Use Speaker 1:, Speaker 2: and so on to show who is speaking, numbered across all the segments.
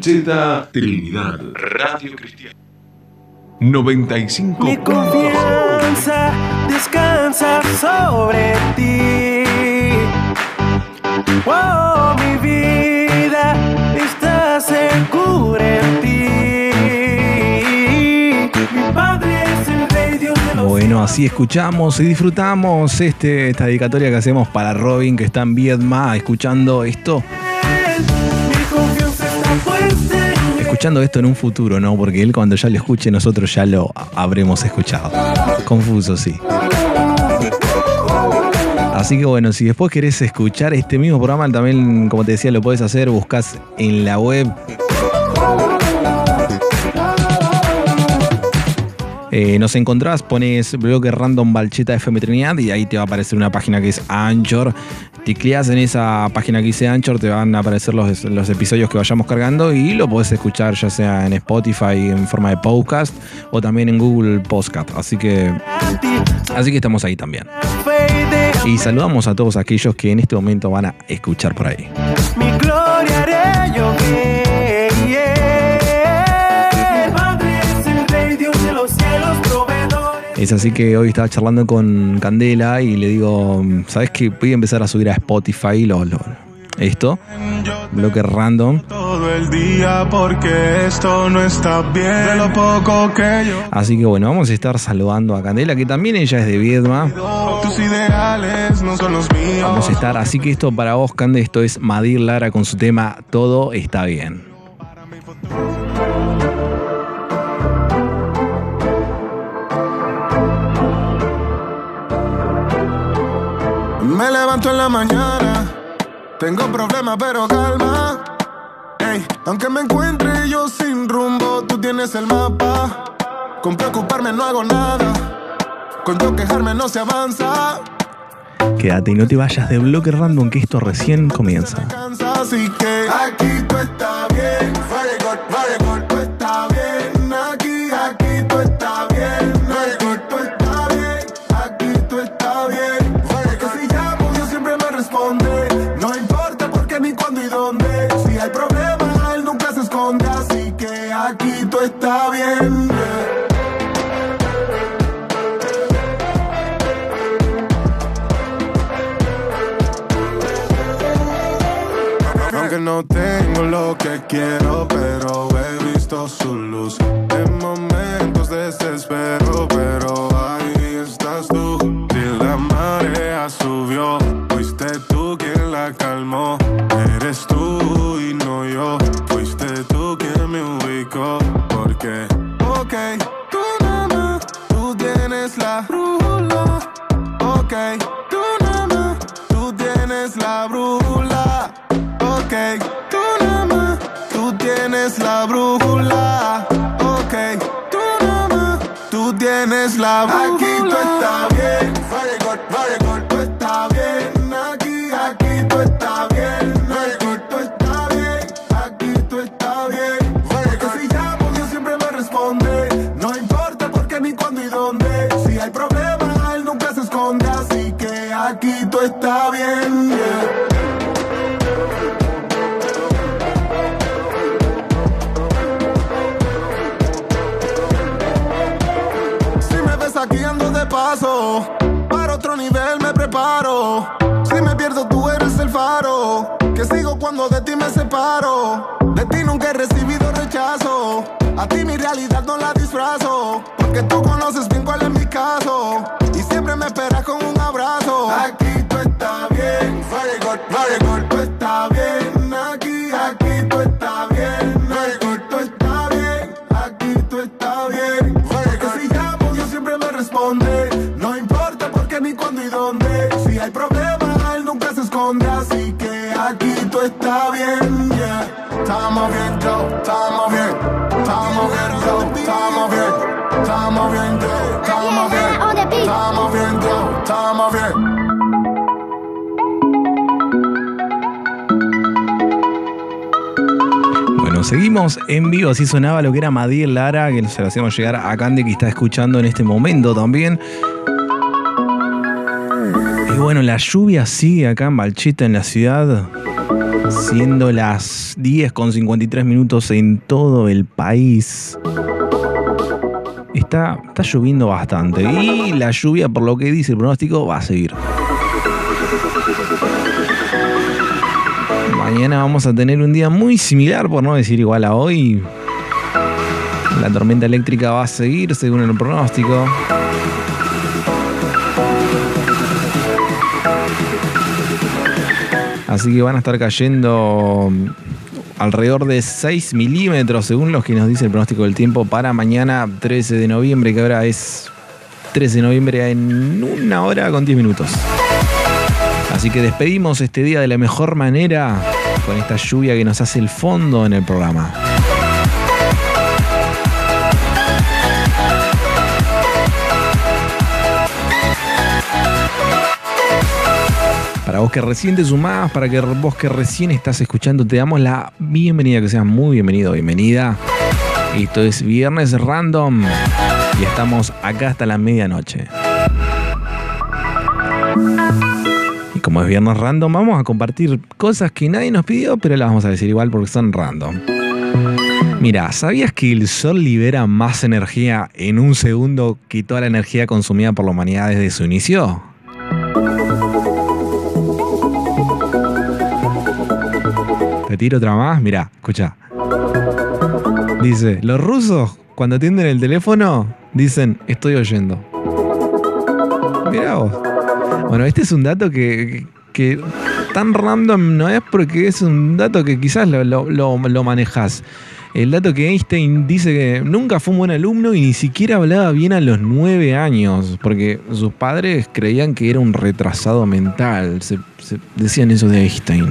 Speaker 1: Desde Bancheta, Trinidad, Radio Cristiana. 95.
Speaker 2: Mi confianza descansa sobre ti. Oh, mi vida está segura en ti. Mi Padre es el Rey Dios de los
Speaker 3: Bueno, así escuchamos y disfrutamos este, esta dedicatoria que hacemos para Robin, que está en Viedma, escuchando esto. Escuchando esto en un futuro, ¿no? Porque él cuando ya lo escuche, nosotros ya lo habremos escuchado. Confuso, sí. Así que bueno, si después querés escuchar este mismo programa, también, como te decía, lo podés hacer, buscas en la web. Eh, nos encontrás, pones bloque random Balcheta FM Trinidad y ahí te va a aparecer una página que es Anchor. Ticleas en esa página que dice Anchor, te van a aparecer los, los episodios que vayamos cargando y lo podés escuchar ya sea en Spotify en forma de podcast o también en Google Podcast. Así que, así que estamos ahí también. Y saludamos a todos aquellos que en este momento van a escuchar por ahí.
Speaker 2: Mi gloria haré yo Es
Speaker 3: así que hoy estaba charlando con Candela y le digo, ¿sabes qué? Voy a empezar a subir a Spotify lo, lo- esto, bloque random.
Speaker 4: Todo el día porque esto no está bien. De lo poco que yo
Speaker 3: Así que bueno, vamos a estar saludando a Candela, que también ella es de Viedma.
Speaker 4: tus ideales no son los míos.
Speaker 3: Vamos a estar, así que esto para vos, Cande, esto es Madir Lara con su tema Todo está bien.
Speaker 4: Me levanto en la mañana, tengo problemas pero calma. Ey, aunque me encuentre yo sin rumbo, tú tienes el mapa. Con preocuparme no hago nada, con yo quejarme no se avanza.
Speaker 3: Quédate y no te vayas de bloque random, que esto recién comienza.
Speaker 4: Así que aquí tú está bien. No tengo lo que quiero, pero he visto su luz. Tienes la brújula. Aquí tú estás bien, así
Speaker 3: sonaba lo que era Madiel Lara, que se lo hacíamos llegar a Candy que está escuchando en este momento también. Y bueno, la lluvia sigue acá en Balchita, en la ciudad, siendo las 10 con 53 minutos en todo el país. Está, está lloviendo bastante y la lluvia, por lo que dice el pronóstico, va a seguir. Mañana vamos a tener un día muy similar, por no decir igual a hoy. La tormenta eléctrica va a seguir según el pronóstico. Así que van a estar cayendo alrededor de 6 milímetros, según los que nos dice el pronóstico del tiempo, para mañana 13 de noviembre, que ahora es 13 de noviembre en una hora con 10 minutos. Así que despedimos este día de la mejor manera con esta lluvia que nos hace el fondo en el programa. Para vos que recién te sumás, para que vos que recién estás escuchando, te damos la bienvenida, que seas muy bienvenido, bienvenida. Esto es Viernes Random y estamos acá hasta la medianoche. Como es Viernes Random, vamos a compartir cosas que nadie nos pidió, pero las vamos a decir igual porque son random. Mira, ¿sabías que el Sol libera más energía en un segundo que toda la energía consumida por la humanidad desde su inicio? Te tiro otra más, mira, escucha. Dice, los rusos cuando atienden el teléfono dicen, estoy oyendo. Mira vos. Bueno, este es un dato que, tan random no es porque es un dato que quizás lo manejas. El dato que Einstein dice que nunca fue un buen alumno y ni siquiera hablaba bien a los nueve años, porque sus padres creían que era un retrasado mental. Se, se decían eso de Einstein.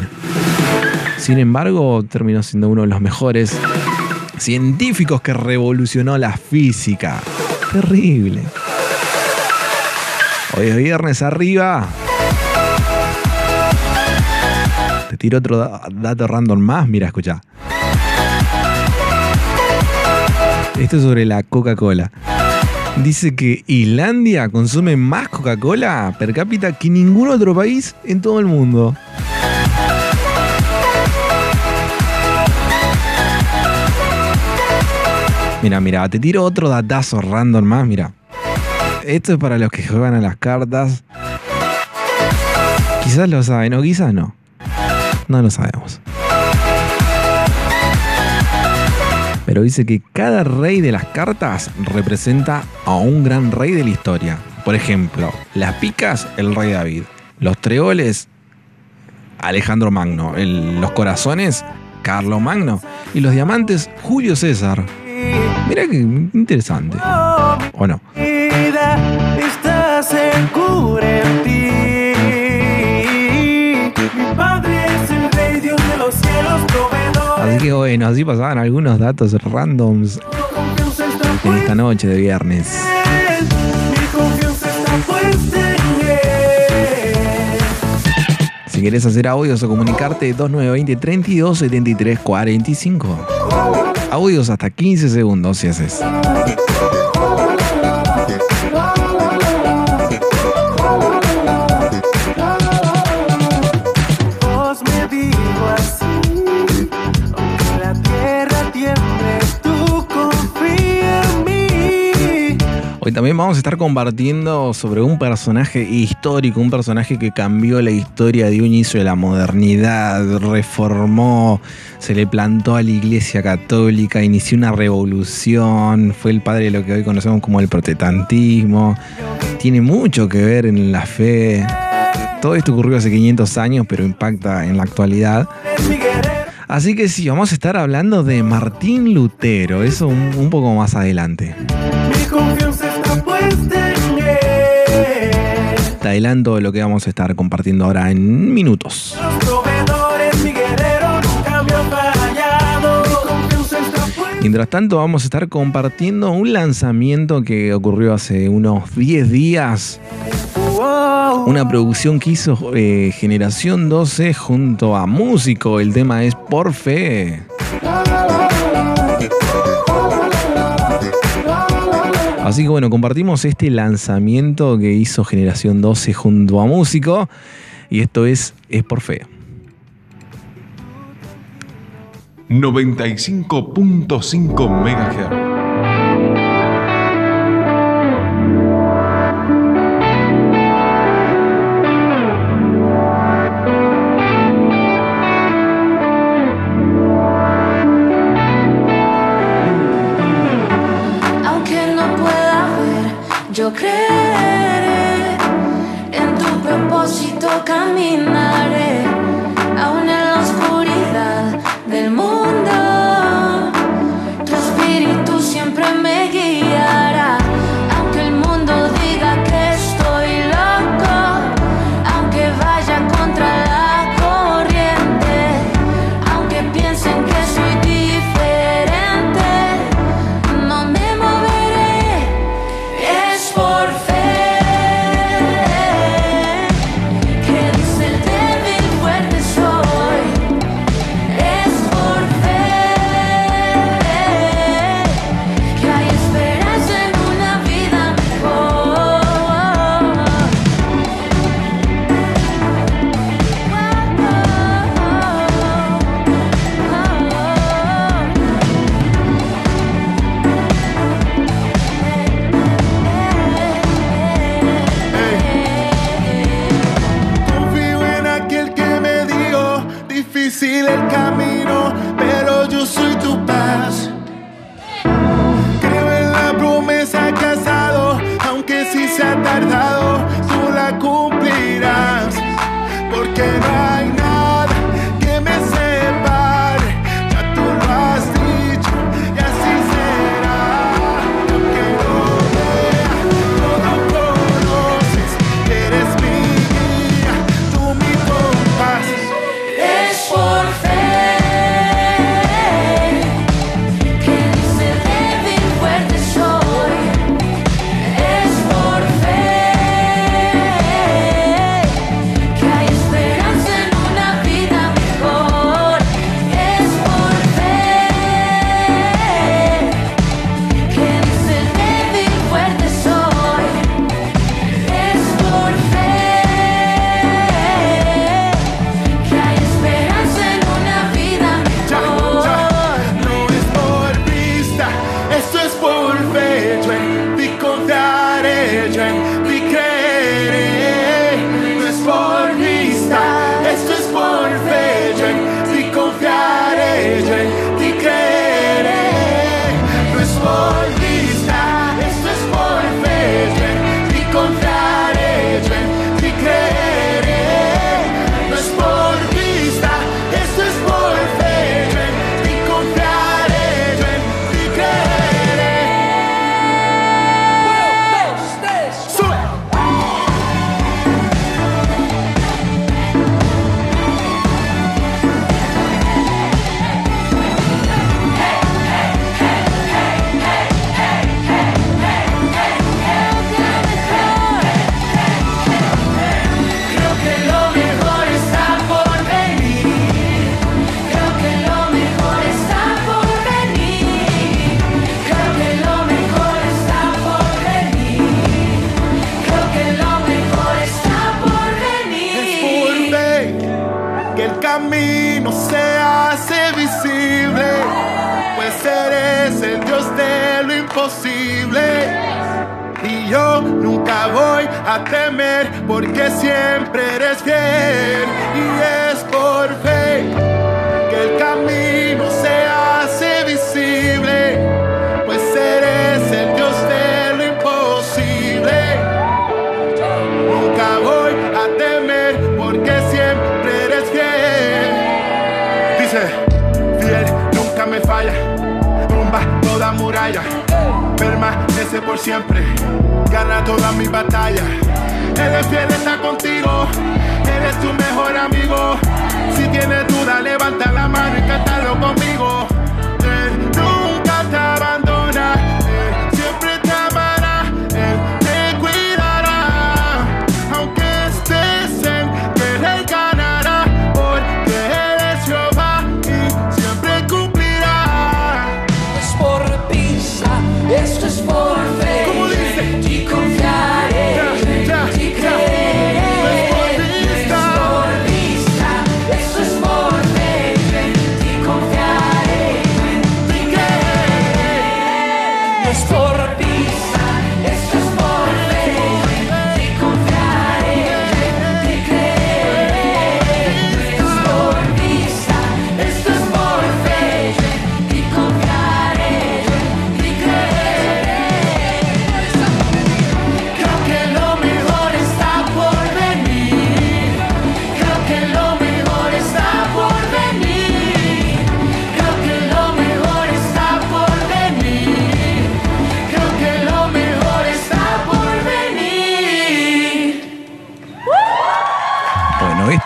Speaker 3: Sin embargo, terminó siendo uno de los mejores científicos que revolucionó la física. Terrible. Hoy es viernes arriba. Te tiro otro da- dato random más. Mira, escucha. Esto es sobre la Coca-Cola. Dice que Islandia consume más Coca-Cola per cápita que ningún otro país en todo el mundo. Mira, mira, te tiro otro datazo random más, mira. Esto es para los que juegan a las cartas. Quizás lo saben, o quizás no. No lo sabemos. Pero dice que cada rey de las cartas representa a un gran rey de la historia. Por ejemplo, las picas, el rey David. Los treoles, Alejandro Magno. Los corazones, Carlo Magno. Y los diamantes, Julio César. Mira que interesante. ¿O no?
Speaker 2: Vida está segura en ti. Mi Padre es el Rey, Dios de los cielos, proveedor.
Speaker 3: Así que bueno, así pasaban algunos datos randoms en esta noche de viernes. Si querés hacer audios o comunicarte, 2920 32 73 45. Audios hasta 15 segundos si haces. También vamos a estar compartiendo sobre un personaje histórico, un personaje que cambió la historia de un inicio de la modernidad, reformó, se le plantó a la iglesia católica, inició una revolución, fue el padre de lo que hoy conocemos como el protestantismo, tiene mucho que ver en la fe. Todo esto ocurrió hace 500 años, pero impacta en la actualidad. Así que sí, vamos a estar hablando de Martín Lutero, eso un poco más adelante. Te adelanto de lo que vamos a estar compartiendo ahora en minutos. Mientras tanto, vamos a estar compartiendo un lanzamiento que ocurrió hace unos 10 días. Una producción que hizo eh, Generación 12 junto a Músico. El tema es Por Fe. Así que bueno, compartimos este lanzamiento que hizo Generación 12 junto a Músico. Y esto es Es por Feo.
Speaker 1: 95.5 MHz.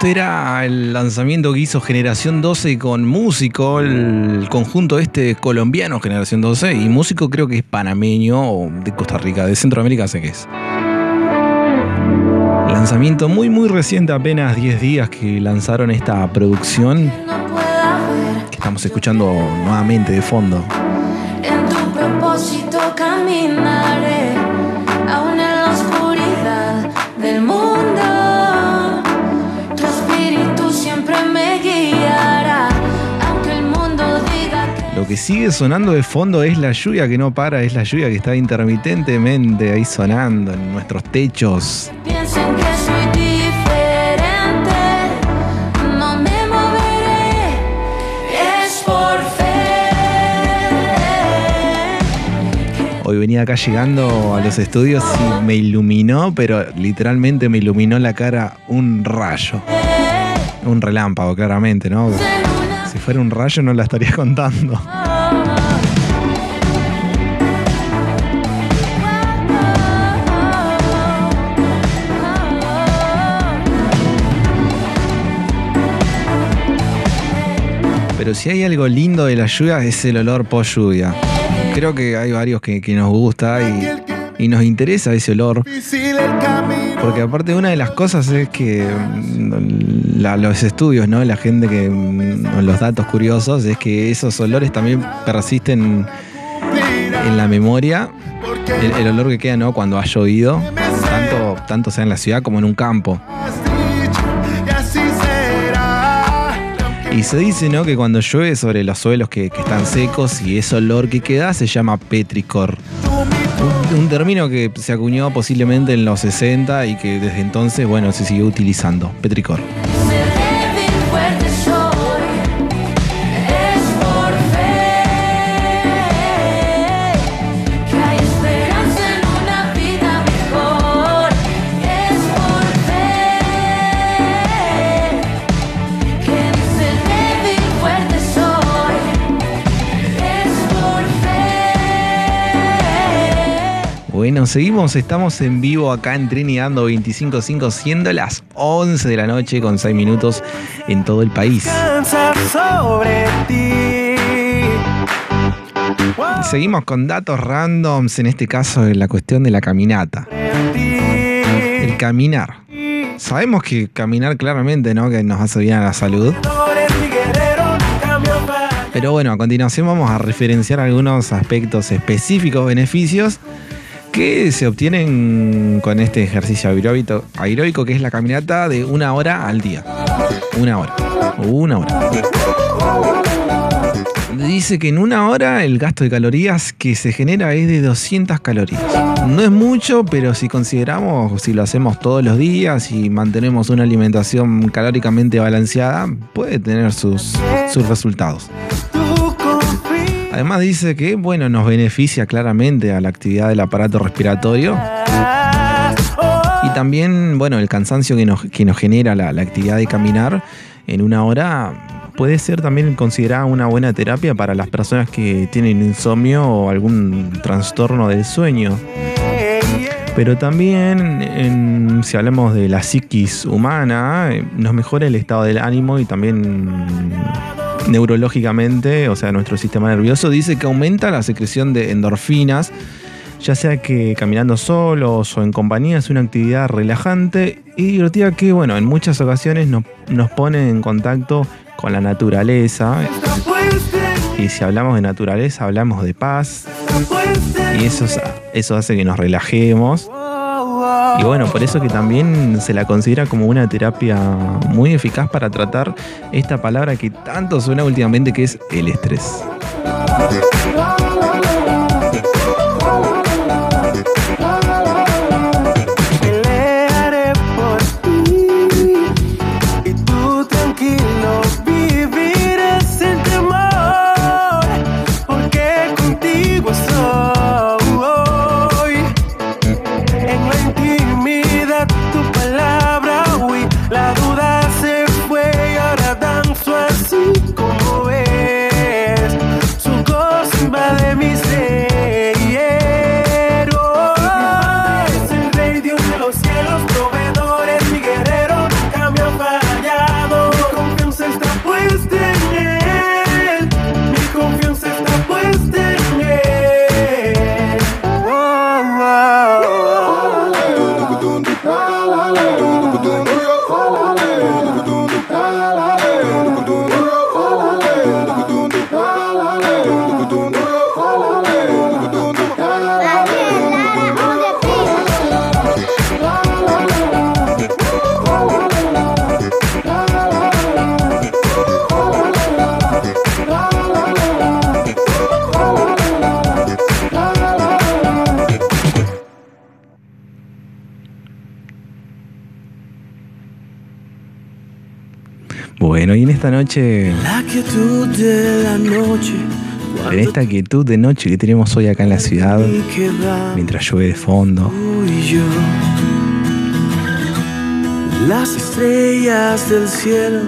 Speaker 3: Era el lanzamiento que hizo Generación 12 con Músico, el conjunto este colombiano Generación 12, y Músico creo que es panameño o de Costa Rica, de Centroamérica sé que es. Lanzamiento muy muy reciente, apenas 10 días que lanzaron esta producción que estamos escuchando nuevamente de fondo.
Speaker 5: en tu propósito caminaré,
Speaker 3: que sigue sonando de fondo es la lluvia que no para, es la lluvia que está intermitentemente ahí sonando en nuestros techos.
Speaker 5: piensen que soy diferente. No me moveré, es por fe.
Speaker 3: Hoy venía acá llegando a los estudios y me iluminó, pero literalmente me iluminó la cara un rayo. Un relámpago, claramente, ¿no? Si fuera un rayo no la estaría contando. Pero si hay algo lindo de la lluvia es el olor post lluvia. Creo que hay varios que, nos gusta y, nos interesa ese olor. Porque aparte una de las cosas es que mm, los estudios, ¿no? La gente que mm, los datos curiosos es que esos olores también persisten en la memoria. El, el olor que queda, ¿no? Cuando ha llovido, tanto, tanto sea en la ciudad como en un campo.
Speaker 6: Y
Speaker 3: se dice, ¿no? Que cuando llueve sobre los suelos que, están secos y ese olor que queda se llama petricor. Un, un término que se acuñó posiblemente en los 60 y que desde entonces, bueno, se siguió utilizando. Petricor. Bueno, seguimos, estamos en vivo acá en Trinidando 255, siendo las 11 de la noche con 6 minutos en todo el país.
Speaker 2: Descansa sobre ti.
Speaker 3: Seguimos con datos randoms, en este caso en la cuestión de la caminata. El caminar. Sabemos que caminar claramente, ¿no? Que nos hace bien a la salud. Pero bueno, a continuación vamos a referenciar algunos aspectos específicos, beneficios que se obtienen con este ejercicio aeróbico, aeróbico que es la caminata de una hora al día. Una hora. Una hora. Dice que en una hora el gasto de calorías que se genera es de 200 calorías. No es mucho, pero si consideramos, si lo hacemos todos los días y mantenemos una alimentación calóricamente balanceada, puede tener sus, sus resultados. Además dice que, bueno, nos beneficia claramente a la actividad del aparato respiratorio y también, bueno, el cansancio que nos, que nos genera la, actividad de caminar en una hora puede ser también considerada una buena terapia para las personas que tienen insomnio o algún trastorno del sueño. Pero también, si hablamos de la psiquis humana, eh, nos mejora el estado del ánimo y también neurológicamente, o sea, nuestro sistema nervioso, dice que aumenta la secreción de endorfinas, ya sea que caminando solos o en compañía es una actividad relajante y divertida que, bueno, en muchas ocasiones nos, nos pone en contacto con la naturaleza. Y si hablamos de naturaleza, hablamos de paz. Y eso, es- eso hace que nos relajemos. Y bueno, por eso que también se la considera como una terapia muy eficaz para tratar esta palabra que tanto suena últimamente que es el estrés. Bueno, y en esta noche,
Speaker 2: La quietud de la noche.
Speaker 3: en esta quietud de noche que tenemos hoy acá en la ciudad, mientras llueve de fondo.
Speaker 2: Las estrellas del cielo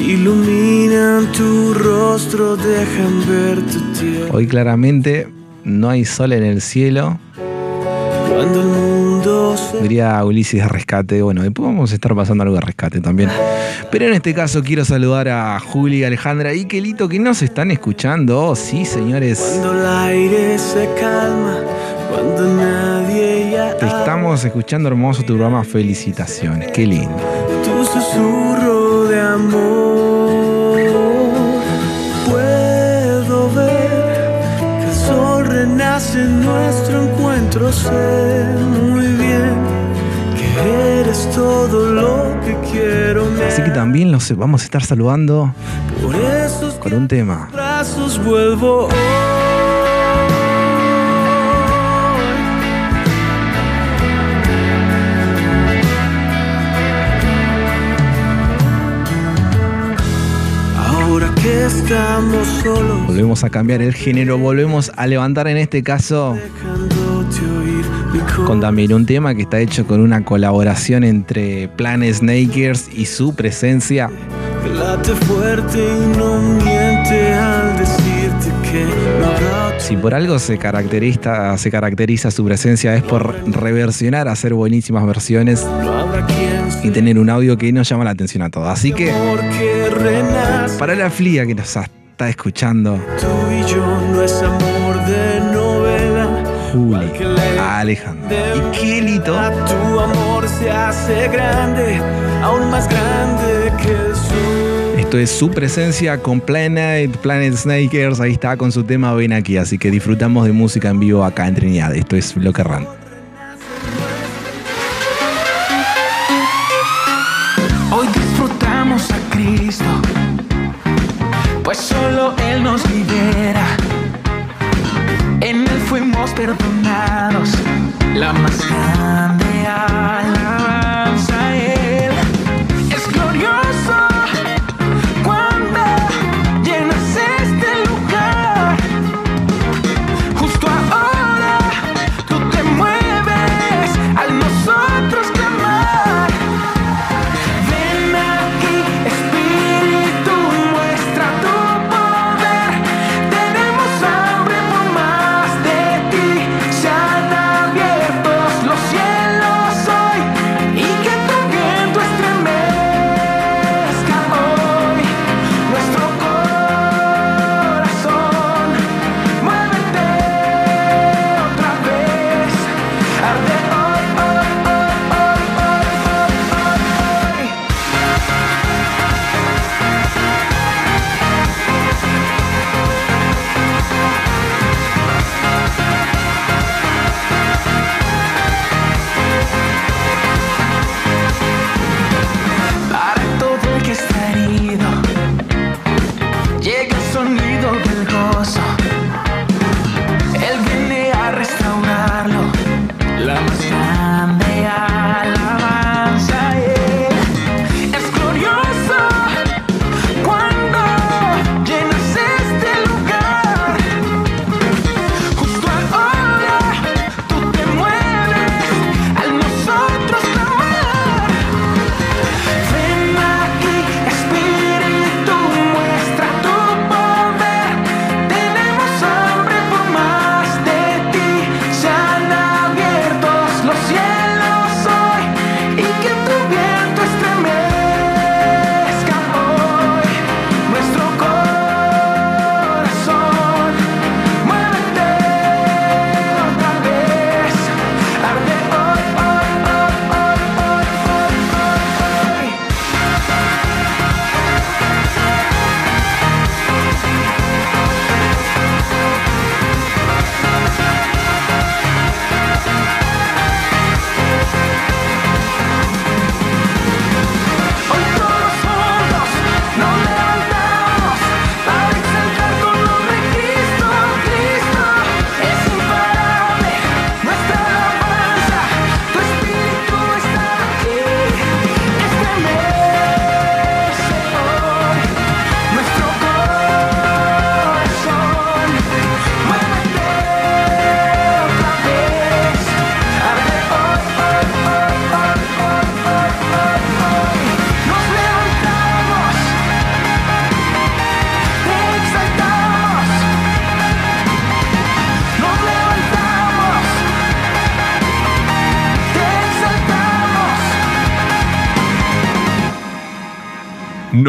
Speaker 2: iluminan tu rostro, dejan ver tu tierra.
Speaker 3: hoy claramente no hay sol en el cielo,
Speaker 2: Cuando el
Speaker 3: diría Ulises Rescate. Bueno, después vamos a estar pasando algo de rescate también. Pero en este caso quiero saludar a Juli, Alejandra y Kelito que nos están escuchando. Oh, sí, señores.
Speaker 2: Cuando el aire se calma, cuando nadie ya
Speaker 3: Te estamos escuchando hermoso tu programa. Felicitaciones. Qué lindo.
Speaker 2: tu susurro de amor. Puedo ver que el sol renace en nuestro encuentro. Sé todo lo que quiero.
Speaker 3: Así que también los vamos a estar saludando con un tema.
Speaker 2: brazos vuelvo estamos solos,
Speaker 3: Volvemos a cambiar el género, volvemos a levantar en este caso
Speaker 2: dejándote oír mi
Speaker 3: con también un tema que está hecho con una colaboración entre Planet Snakers y su presencia. Si por algo se caracteriza, se caracteriza su presencia es por reversionar, hacer buenísimas versiones y tener un audio que nos llama la atención a todos. Así que para la flia que nos está escuchando,
Speaker 2: tú y yo no es amor de novela.
Speaker 3: Juli, Alejandro y Kelito.
Speaker 2: tu amor se hace grande aún más grande que sol
Speaker 3: Esto es su presencia con Planet, Planet Snakers, ahí está con su tema Ven aquí, así que disfrutamos de música en vivo acá en Trinidad. Esto es Bloque Rand.
Speaker 7: Hoy disfrutamos a Cristo, pues solo Él nos libera. En Él fuimos perdonados, la más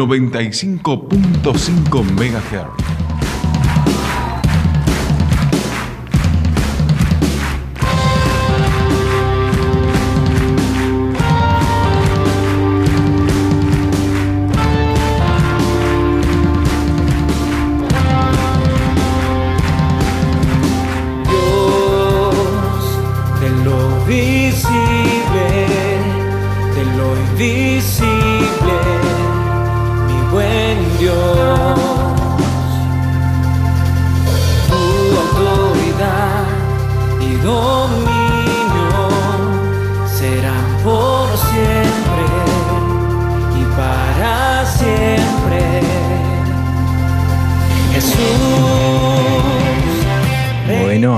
Speaker 8: 95.5 MHz.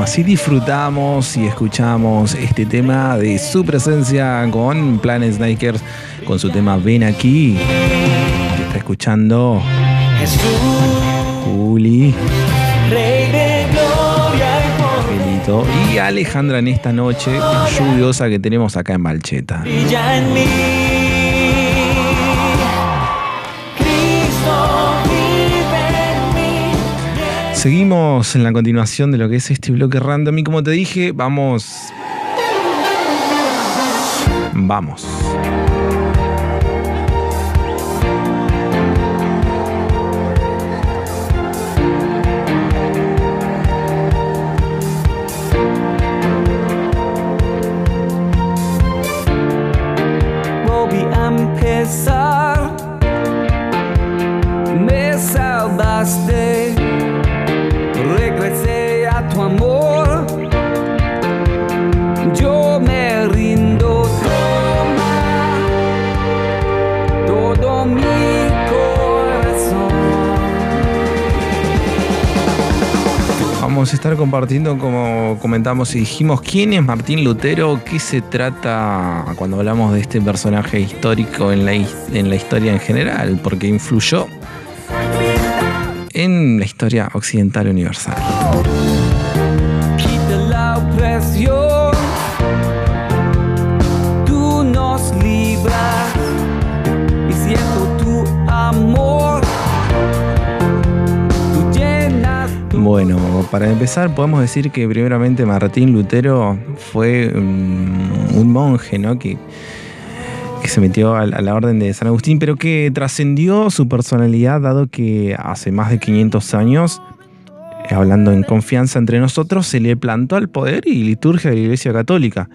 Speaker 3: Así disfrutamos y escuchamos este tema de su presencia con Planet Snakers, con su tema Ven aquí, que está escuchando Juli, Angelito y Alejandra en esta noche lluviosa que tenemos acá en Balcheta. Seguimos en la continuación de lo que es este bloque random y como te dije, vamos... Vamos.
Speaker 7: empezar. Me salvaste,
Speaker 3: Vamos a estar compartiendo, como comentamos y dijimos, quién es Martín Lutero, qué se trata cuando hablamos de este personaje histórico en la, en la historia en general, porque influyó en la historia occidental universal.
Speaker 7: Quita la opresión, tú nos libras y siento tu amor. Tú llenas tu
Speaker 3: Bueno, para empezar podemos decir que primeramente Martín Lutero fue mm, un monje, ¿no? Que, se metió a, la- orden de San Agustín, pero que trascendió su personalidad dado que hace más de 500 años, hablando en confianza entre nosotros, se le plantó al poder y liturgia de la Iglesia Católica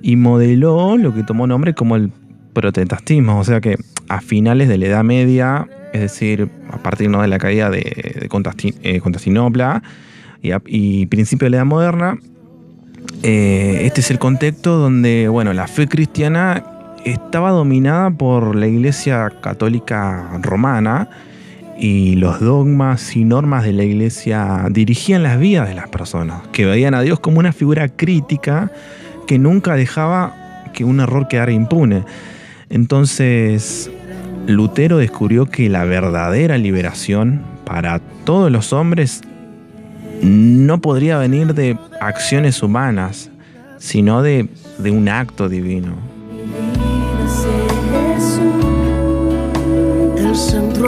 Speaker 3: y modeló lo que tomó nombre como el protestantismo, o sea que a finales de la Edad Media, es decir, a partir de la caída de, de eh, Constantinopla y, principio de la Edad Moderna, eh, este es el contexto donde bueno, la fe cristiana estaba dominada por la Iglesia Católica Romana y los dogmas y normas de la Iglesia dirigían las vidas de las personas, que veían a Dios como una figura crítica que nunca dejaba que un error quedara impune. Entonces, Lutero descubrió que la verdadera liberación para todos los hombres no podría venir de acciones humanas, sino de, un acto divino.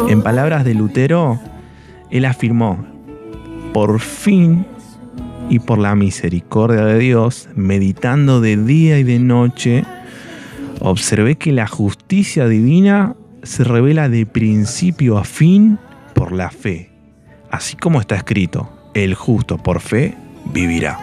Speaker 3: En palabras de Lutero, él afirmó, por fin y por la misericordia de Dios, meditando de día y de noche, observé que la justicia divina se revela de principio a fin por la fe, así como está escrito, el justo por fe vivirá.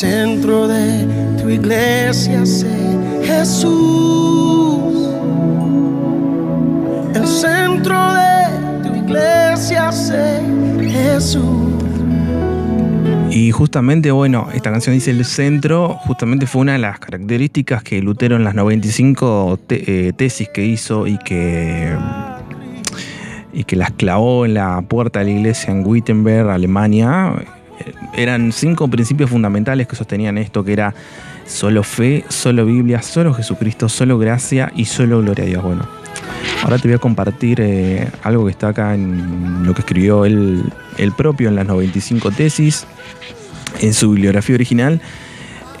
Speaker 9: Centro
Speaker 6: de tu iglesia sé Jesús. El centro de tu iglesia sé Jesús.
Speaker 3: Y justamente, bueno, esta canción dice el centro, justamente fue una de las características que Lutero en las 95 te- eh, tesis que hizo y que, y que las clavó en la puerta de la iglesia en Wittenberg, Alemania, eran cinco principios fundamentales que sostenían esto, que era solo fe, solo Biblia, solo Jesucristo, solo gracia y solo gloria a Dios. Bueno, ahora te voy a compartir eh, algo que está acá en lo que escribió él, él propio en las 95 tesis en su bibliografía original,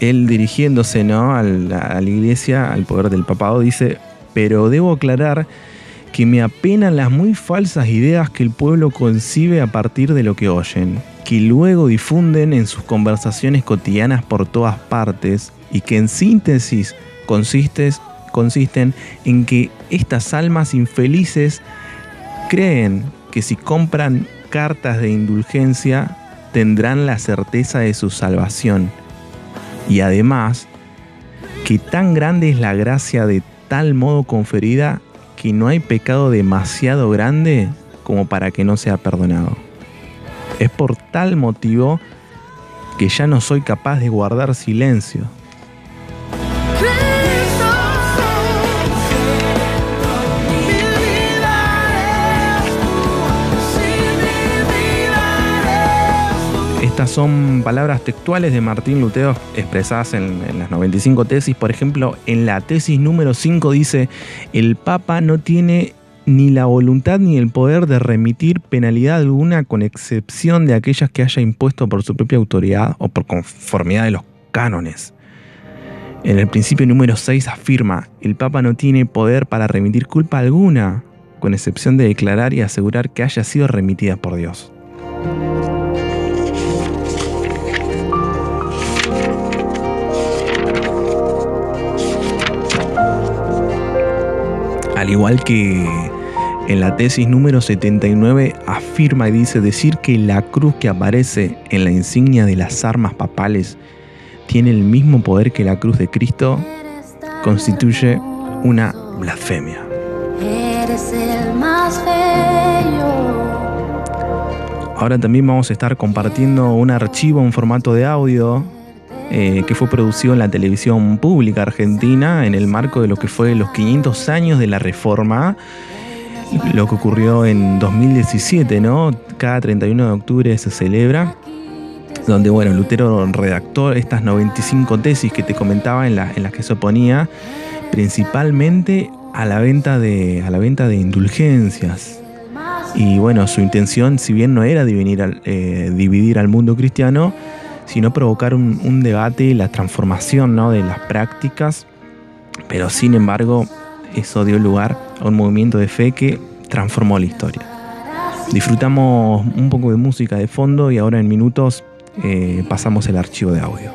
Speaker 3: él dirigiéndose ¿no? al- a la iglesia, al poder del papado, dice, pero debo aclarar que me apenan las muy falsas ideas que el pueblo concibe a partir de lo que oyen, que luego difunden en sus conversaciones cotidianas por todas partes y que en síntesis consisten en que estas almas infelices creen que si compran cartas de indulgencia tendrán la certeza de su salvación. Y además, que tan grande es la gracia de tal modo conferida que no hay pecado demasiado grande como para que no sea perdonado. Es por tal motivo que ya no soy capaz de guardar silencio. Estas son palabras textuales de Martín Lutero expresadas en, en las 95 tesis. Por ejemplo, en la tesis número 5 dice, el Papa no tiene ni la voluntad ni el poder de remitir penalidad alguna con excepción de aquellas que haya impuesto por su propia autoridad o por conformidad de los cánones. En el principio número 6 afirma, el Papa no tiene poder para remitir culpa alguna, con excepción de declarar y asegurar que haya sido remitida por Dios. Al igual que en la tesis número 79 afirma y dice decir que la cruz que aparece en la insignia de las armas papales tiene el mismo poder que la cruz de Cristo, constituye una blasfemia.
Speaker 5: Eres el más bello.
Speaker 3: Ahora también vamos a estar compartiendo un archivo en formato de audio eh, que fue producido en la televisión pública argentina en el marco de lo que fue los 500 años de la Reforma, lo que ocurrió en 2017, ¿no? Cada 31 de octubre se celebra, donde, bueno, Lutero redactó estas 95 tesis que te comentaba en, la- en las que se oponía principalmente a la venta de, a la venta de indulgencias. Y bueno, su intención, si bien no era dividir al, eh, dividir al mundo cristiano, sino provocar un, un debate y la transformación ¿no? de las prácticas, pero sin embargo eso dio lugar a un movimiento de fe que transformó la historia. Disfrutamos un poco de música de fondo y ahora en minutos eh, pasamos el archivo de audio.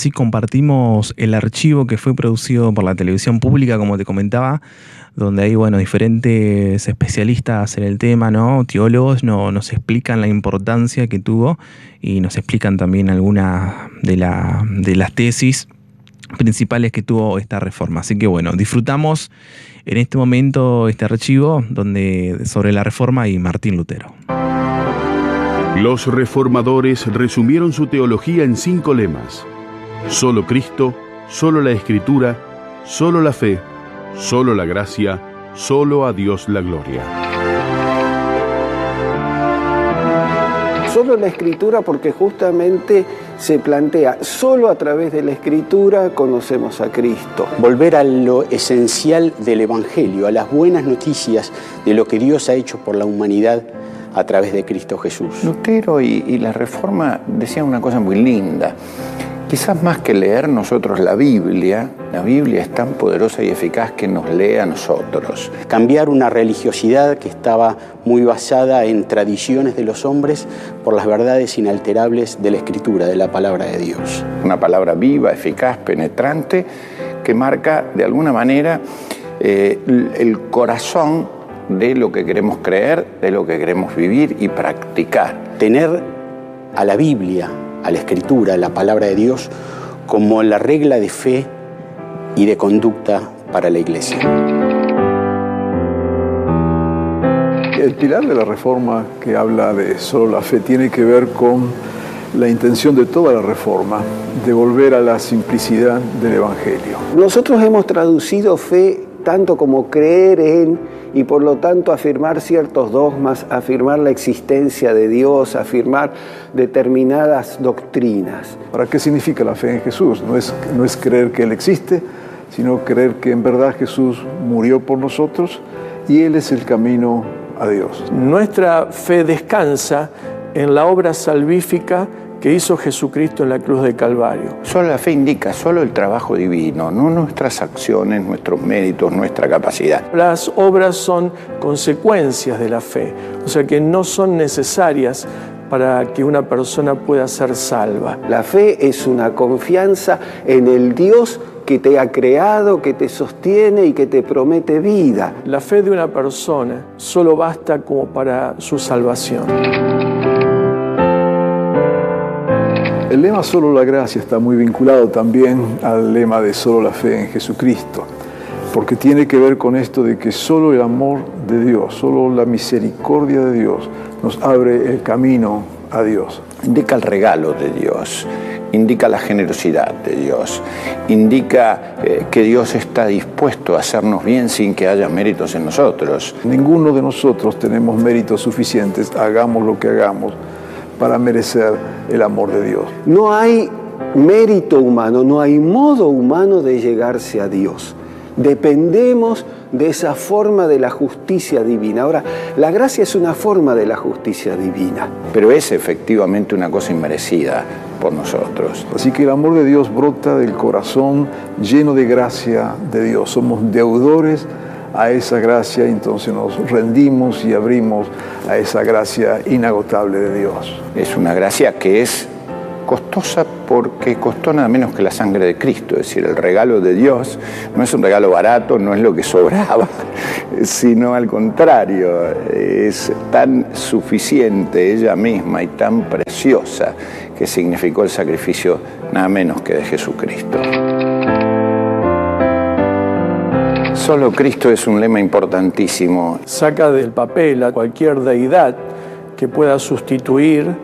Speaker 3: Bueno, ahora sí compartimos el archivo que fue producido por la televisión pública, como te comentaba, donde hay, bueno, diferentes especialistas en el tema, ¿no? Teólogos no, nos explican la importancia que tuvo y nos explican también algunas de, de las tesis principales que tuvo esta reforma. Así que bueno, disfrutamos en este momento este archivo donde sobre la reforma y Martín Lutero.
Speaker 10: Los reformadores resumieron su teología en cinco lemas. Solo Cristo, solo la Escritura, solo la fe, solo la gracia, solo a Dios la gloria.
Speaker 11: Solo la escritura porque justamente se plantea, solo a través de la escritura conocemos a Cristo.
Speaker 12: Volver a lo esencial del Evangelio, a las buenas noticias de lo que Dios ha hecho por la humanidad a través de Cristo Jesús.
Speaker 13: Lutero y, y la Reforma decían una cosa muy linda. Quizás más que leer nosotros la Biblia, la Biblia es tan poderosa y eficaz que nos lee a nosotros.
Speaker 12: Cambiar una religiosidad que estaba muy basada en tradiciones de los hombres por las verdades inalterables de la Escritura, de la palabra de Dios.
Speaker 13: Una palabra viva, eficaz, penetrante, que marca de alguna manera eh, el corazón de lo que queremos creer, de lo que queremos vivir y practicar.
Speaker 12: Tener a la Biblia, a la Escritura, a la palabra de Dios, como la regla de fe y de conducta para la Iglesia.
Speaker 14: El pilar de la reforma que habla de solo la fe tiene que ver con la intención de toda la reforma de volver a la simplicidad del Evangelio.
Speaker 11: Nosotros hemos traducido fe tanto como creer en y por lo tanto afirmar ciertos dogmas, afirmar la existencia de Dios, afirmar determinadas doctrinas.
Speaker 14: ¿Para qué significa la fe en Jesús? No es, no es creer que Él existe, sino creer que en verdad Jesús murió por nosotros y Él es el camino a Dios.
Speaker 15: Nuestra fe descansa en la obra salvífica que hizo Jesucristo en la cruz de Calvario.
Speaker 13: Solo la fe indica solo el trabajo divino, no nuestras acciones, nuestros méritos, nuestra capacidad.
Speaker 15: Las obras son consecuencias de la fe, o sea que no son necesarias para que una persona pueda ser salva.
Speaker 11: La fe es una confianza en el Dios que te ha creado, que te sostiene y que te promete vida.
Speaker 15: La fe de una persona solo basta como para su salvación.
Speaker 14: El lema solo la gracia está muy vinculado también al lema de solo la fe en Jesucristo, porque tiene que ver con esto de que solo el amor de Dios, solo la misericordia de Dios nos abre el camino a Dios.
Speaker 13: Indica el regalo de Dios, indica la generosidad de Dios, indica eh, que Dios está dispuesto a hacernos bien sin que haya méritos en nosotros.
Speaker 14: Ninguno de nosotros tenemos méritos suficientes, hagamos lo que hagamos para merecer el amor de Dios.
Speaker 11: No hay mérito humano, no hay modo humano de llegarse a Dios. Dependemos de esa forma de la justicia divina. Ahora, la gracia es una forma de la justicia divina.
Speaker 13: Pero es efectivamente una cosa inmerecida por nosotros.
Speaker 14: Así que el amor de Dios brota del corazón lleno de gracia de Dios. Somos deudores a esa gracia, entonces nos rendimos y abrimos a esa gracia inagotable de Dios.
Speaker 13: Es una gracia que es costosa porque costó nada menos que la sangre de Cristo, es decir, el regalo de Dios no es un regalo barato, no es lo que sobraba, sino al contrario, es tan suficiente ella misma y tan preciosa que significó el sacrificio nada menos que de Jesucristo. Solo Cristo es un lema importantísimo.
Speaker 15: Saca del papel a cualquier deidad que pueda sustituir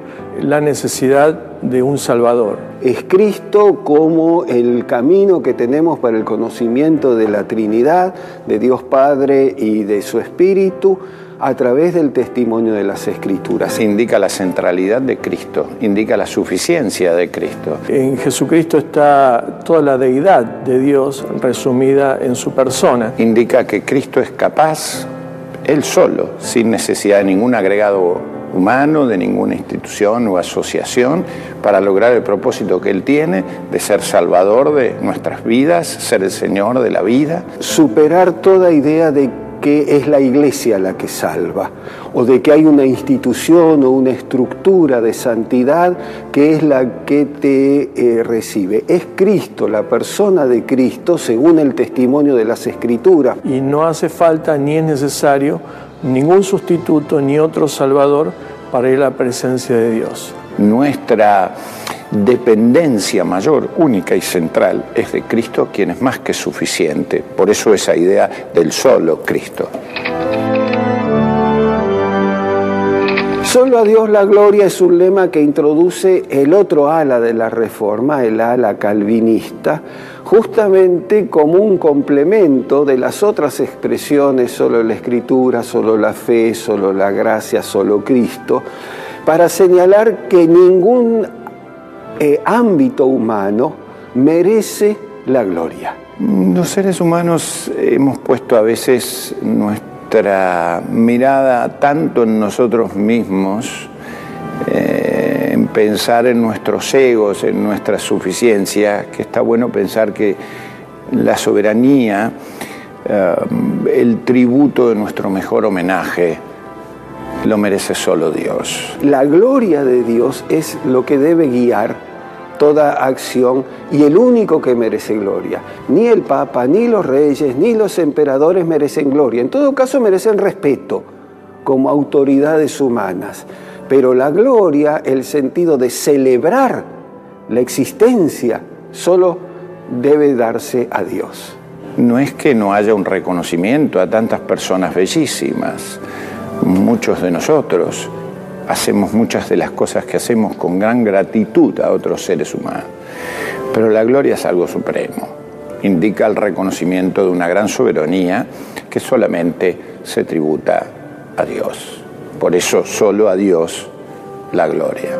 Speaker 15: la necesidad de un Salvador.
Speaker 11: Es Cristo como el camino que tenemos para el conocimiento de la Trinidad, de Dios Padre y de su Espíritu, a través del testimonio de las Escrituras.
Speaker 13: Indica la centralidad de Cristo, indica la suficiencia de Cristo.
Speaker 15: En Jesucristo está toda la deidad de Dios resumida en su persona.
Speaker 13: Indica que Cristo es capaz, Él solo, sin necesidad de ningún agregado humano, de ninguna institución o asociación, para lograr el propósito que Él tiene de ser salvador de nuestras vidas, ser el Señor de la vida.
Speaker 11: Superar toda idea de que es la iglesia la que salva, o de que hay una institución o una estructura de santidad que es la que te eh, recibe. Es Cristo, la persona de Cristo, según el testimonio de las Escrituras.
Speaker 15: Y no hace falta ni es necesario ningún sustituto ni otro salvador para ir a la presencia de Dios.
Speaker 13: Nuestra dependencia mayor, única y central es de Cristo, quien es más que suficiente. Por eso esa idea del solo Cristo.
Speaker 11: Solo a Dios la gloria es un lema que introduce el otro ala de la reforma, el ala calvinista, justamente como un complemento de las otras expresiones, solo la escritura, solo la fe, solo la gracia, solo Cristo, para señalar que ningún eh, ámbito humano merece la gloria.
Speaker 13: Los seres humanos hemos puesto a veces nuestra mirada tanto en nosotros mismos, eh, en pensar en nuestros egos, en nuestra suficiencia, que está bueno pensar que la soberanía, eh, el tributo de nuestro mejor homenaje, lo merece solo Dios.
Speaker 11: La gloria de Dios es lo que debe guiar toda acción y el único que merece gloria. Ni el Papa, ni los reyes, ni los emperadores merecen gloria. En todo caso merecen respeto como autoridades humanas. Pero la gloria, el sentido de celebrar la existencia, solo debe darse a Dios.
Speaker 13: No es que no haya un reconocimiento a tantas personas bellísimas. Muchos de nosotros hacemos muchas de las cosas que hacemos con gran gratitud a otros seres humanos. Pero la gloria es algo supremo. Indica el reconocimiento de una gran soberanía que solamente se tributa a Dios. Por eso solo a Dios la gloria.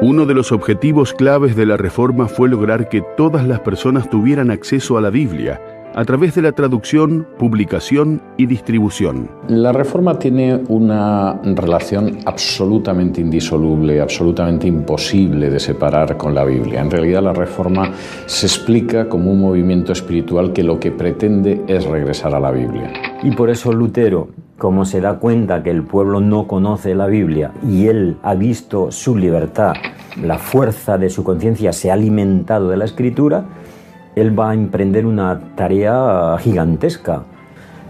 Speaker 10: Uno de los objetivos claves de la reforma fue lograr que todas las personas tuvieran acceso a la Biblia a través de la traducción, publicación y distribución.
Speaker 16: La reforma tiene una relación absolutamente indisoluble, absolutamente imposible de separar con la Biblia. En realidad la reforma se explica como un movimiento espiritual que lo que pretende es regresar a la Biblia.
Speaker 17: Y por eso Lutero, como se da cuenta que el pueblo no conoce la Biblia y él ha visto su libertad, la fuerza de su conciencia se ha alimentado de la escritura, él va a emprender una tarea gigantesca.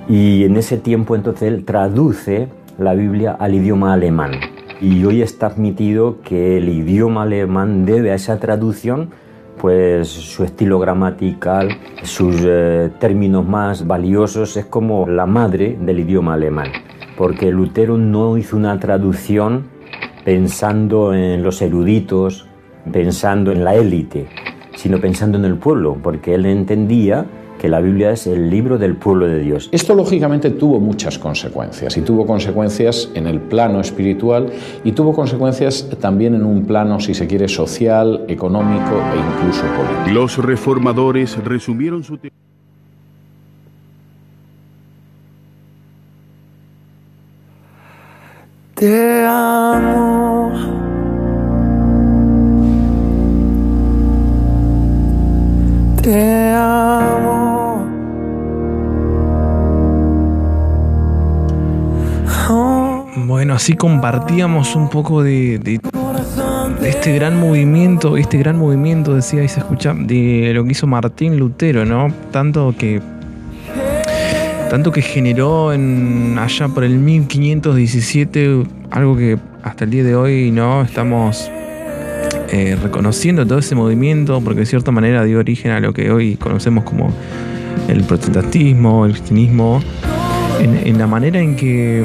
Speaker 17: Y en ese tiempo entonces él traduce la Biblia al idioma alemán. Y hoy está admitido que el idioma alemán debe a esa traducción pues su estilo gramatical, sus eh, términos más valiosos, es como la madre del idioma alemán. Porque Lutero no hizo una traducción pensando en los eruditos, pensando en la élite, sino pensando en el pueblo, porque él entendía que la Biblia es el libro del pueblo de Dios.
Speaker 16: Esto lógicamente tuvo muchas consecuencias y tuvo consecuencias en el plano espiritual y tuvo consecuencias también en un plano, si se quiere, social, económico e incluso político.
Speaker 10: Los reformadores resumieron su... te-
Speaker 2: Te amo. Te amo. Oh,
Speaker 3: Bueno, así compartíamos un poco de, este gran movimiento, este gran movimiento, decía y se escucha, de lo que hizo Martín Lutero, ¿no? Tanto que tanto que generó en allá por el 1517 algo que hasta el día de hoy no estamos eh, reconociendo todo ese movimiento porque de cierta manera dio origen a lo que hoy conocemos como el protestantismo, el cristianismo, en, la manera en que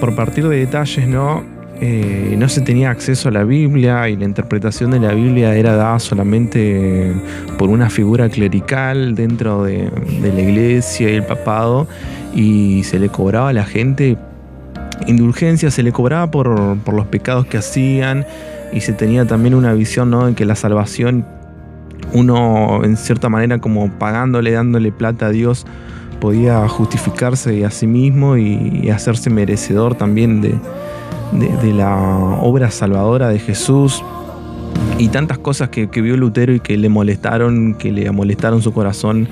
Speaker 3: por partir de detalles no Eh, no se tenía acceso a la Biblia y la interpretación de la Biblia era dada solamente por una figura clerical dentro de, de la iglesia y el papado y se le cobraba a la gente indulgencia, se le cobraba por, por los pecados que hacían y se tenía también una visión ¿no? en que la salvación uno en cierta manera como pagándole, dándole plata a Dios podía justificarse a sí mismo y, hacerse merecedor también de, de, de la obra salvadora de Jesús y tantas cosas que, que vio Lutero y que le molestaron, que le molestaron su corazón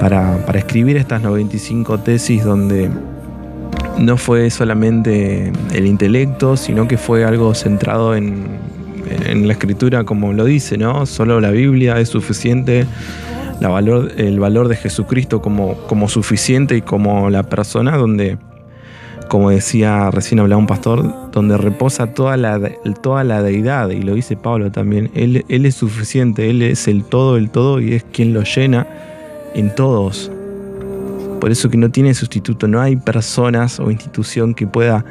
Speaker 3: para, para escribir estas 95 tesis donde no fue solamente el intelecto, sino que fue algo centrado en, en la escritura, como lo dice, ¿no? Solo la Biblia es suficiente, el valor de Jesucristo como, como suficiente y como la persona donde, como decía recién hablaba un pastor, donde reposa toda la, toda la deidad, y lo dice Pablo también, él, él es suficiente, Él es el todo, el todo, y es quien lo llena en todos. Por eso que no tiene sustituto, no hay personas o institución que pueda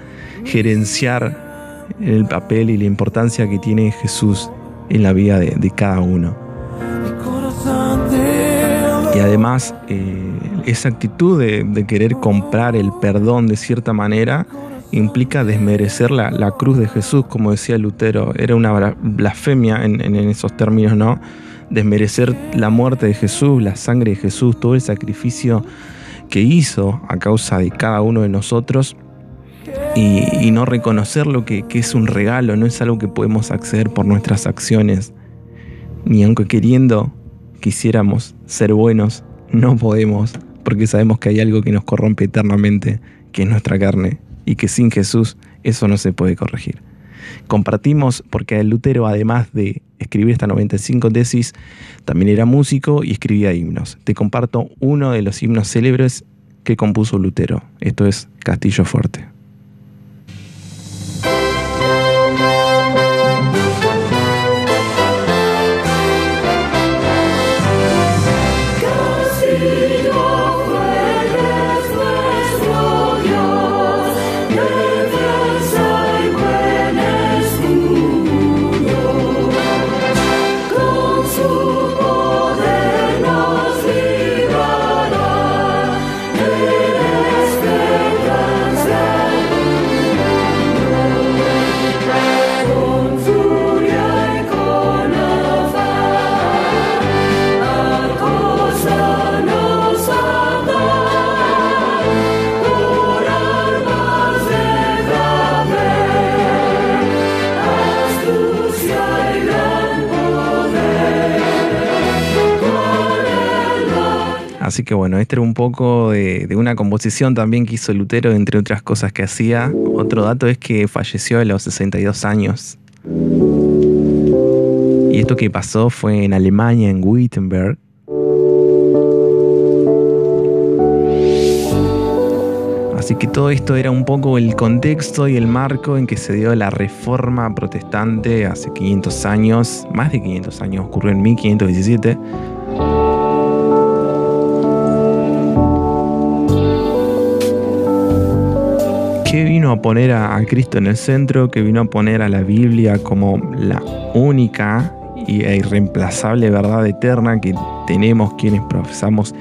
Speaker 3: gerenciar el papel y la importancia que tiene Jesús en la vida de, cada uno. Y además, eh, esa actitud de, querer comprar el perdón de cierta manera implica desmerecer la, cruz de Jesús, como decía Lutero. Era una bla- blasfemia en, en esos términos, ¿no? Desmerecer la muerte de Jesús, la sangre de Jesús, todo el sacrificio que hizo a causa de cada uno de nosotros y, no reconocer lo que, que es un regalo, no es algo que podemos acceder por nuestras acciones, ni aunque queriendo quisiéramos ser buenos, no podemos, porque sabemos que hay algo que nos corrompe eternamente, que es nuestra carne, y que sin Jesús eso no se puede corregir. Compartimos, porque Lutero, además de escribir esta 95 tesis, también era músico y escribía himnos. Te comparto uno de los himnos célebres que compuso Lutero. Esto es Castillo Fuerte. Así que bueno, este era un poco de, una composición también que hizo Lutero, entre otras cosas que hacía. Otro dato es que falleció a los 62 años. Y esto que pasó fue en Alemania, en Wittenberg. Así que todo esto era un poco el contexto y el marco en que se dio la reforma protestante hace 500 años, más de 500 años, ocurrió en 1517. Que vino a poner a, Cristo en el centro, que vino a poner a la Biblia como la única e irreemplazable verdad eterna que tenemos quienes profesamos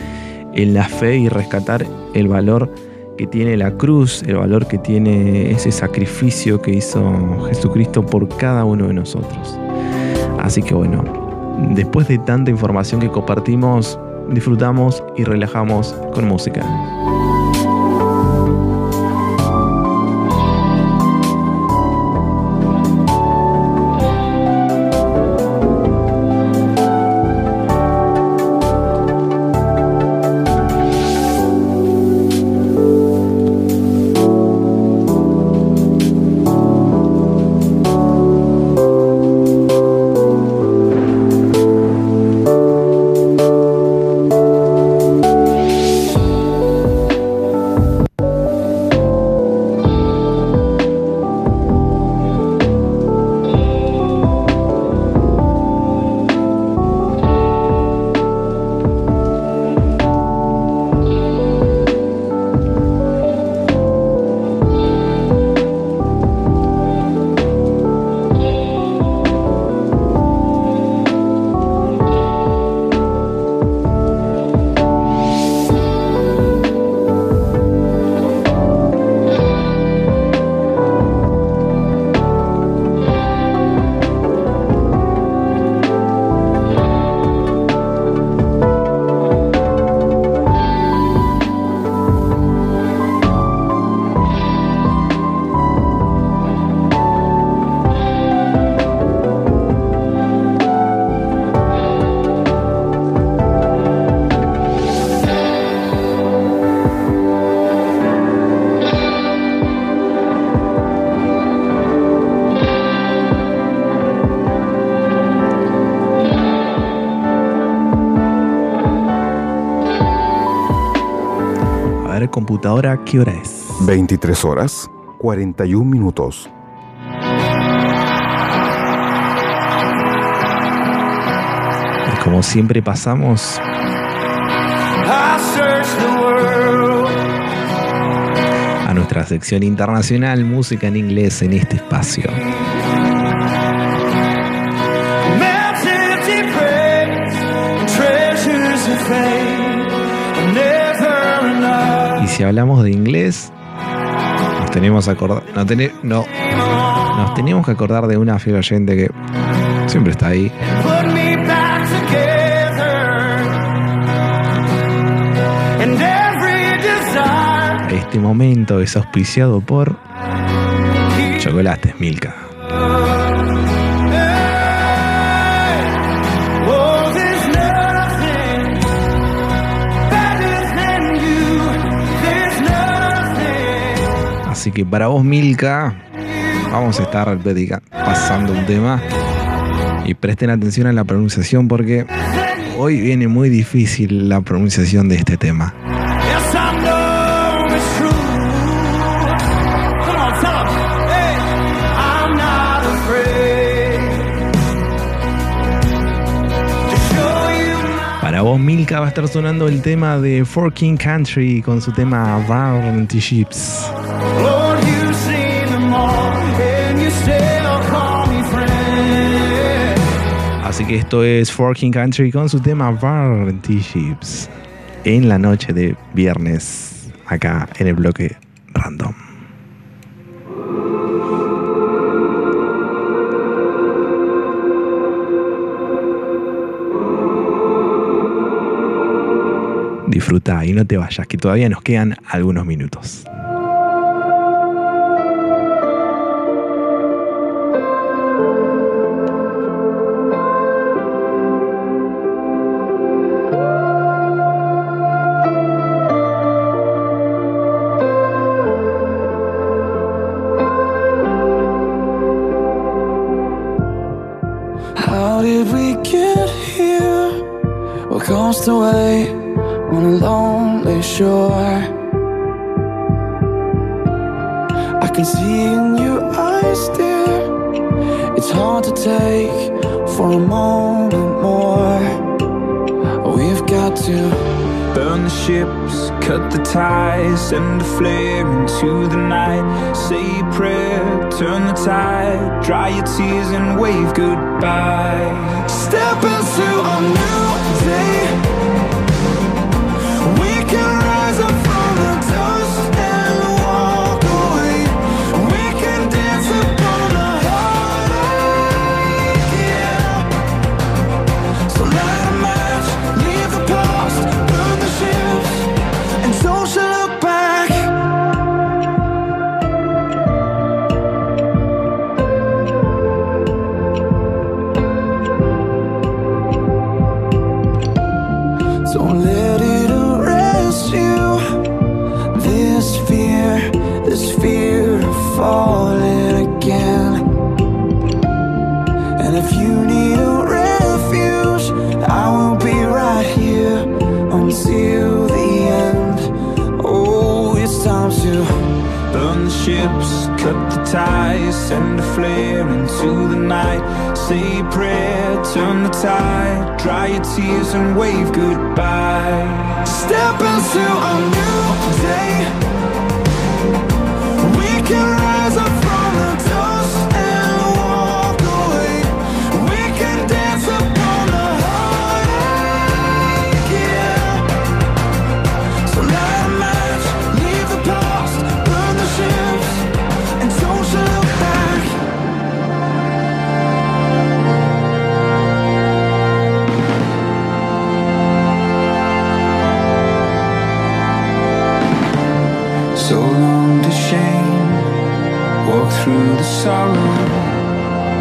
Speaker 3: en la fe y rescatar el valor que tiene la cruz, el valor que tiene ese sacrificio que hizo Jesucristo por cada uno de nosotros. Así que bueno, después de tanta información que compartimos, disfrutamos y relajamos con música. ¿Qué hora es?
Speaker 8: 23 horas, 41 minutos.
Speaker 3: Y como siempre pasamos a nuestra sección internacional, música en inglés en este espacio. Si hablamos de inglés, nos tenemos que acordar, no, nos tenemos que acordar de una fiel oyente que siempre está ahí. Este momento es auspiciado por Chocolates Milka. Así que para vos, Milka, vamos a estar pasando un tema. Y presten atención a la pronunciación porque hoy viene muy difícil la pronunciación de este tema.
Speaker 2: 'em.
Speaker 3: Para vos, Milka, va a estar sonando el tema de Forking Country con su tema Varnty Ships. Así que esto es Forking Country con su tema Varnty Ships. En la noche de viernes, acá en el bloque random. Disfruta y no te vayas, que todavía nos quedan algunos minutos.
Speaker 18: Ships, cut the ties, send a flare into the night. Say a prayer, turn the tide, dry your tears and wave goodbye.
Speaker 2: step into a new day. We can rise up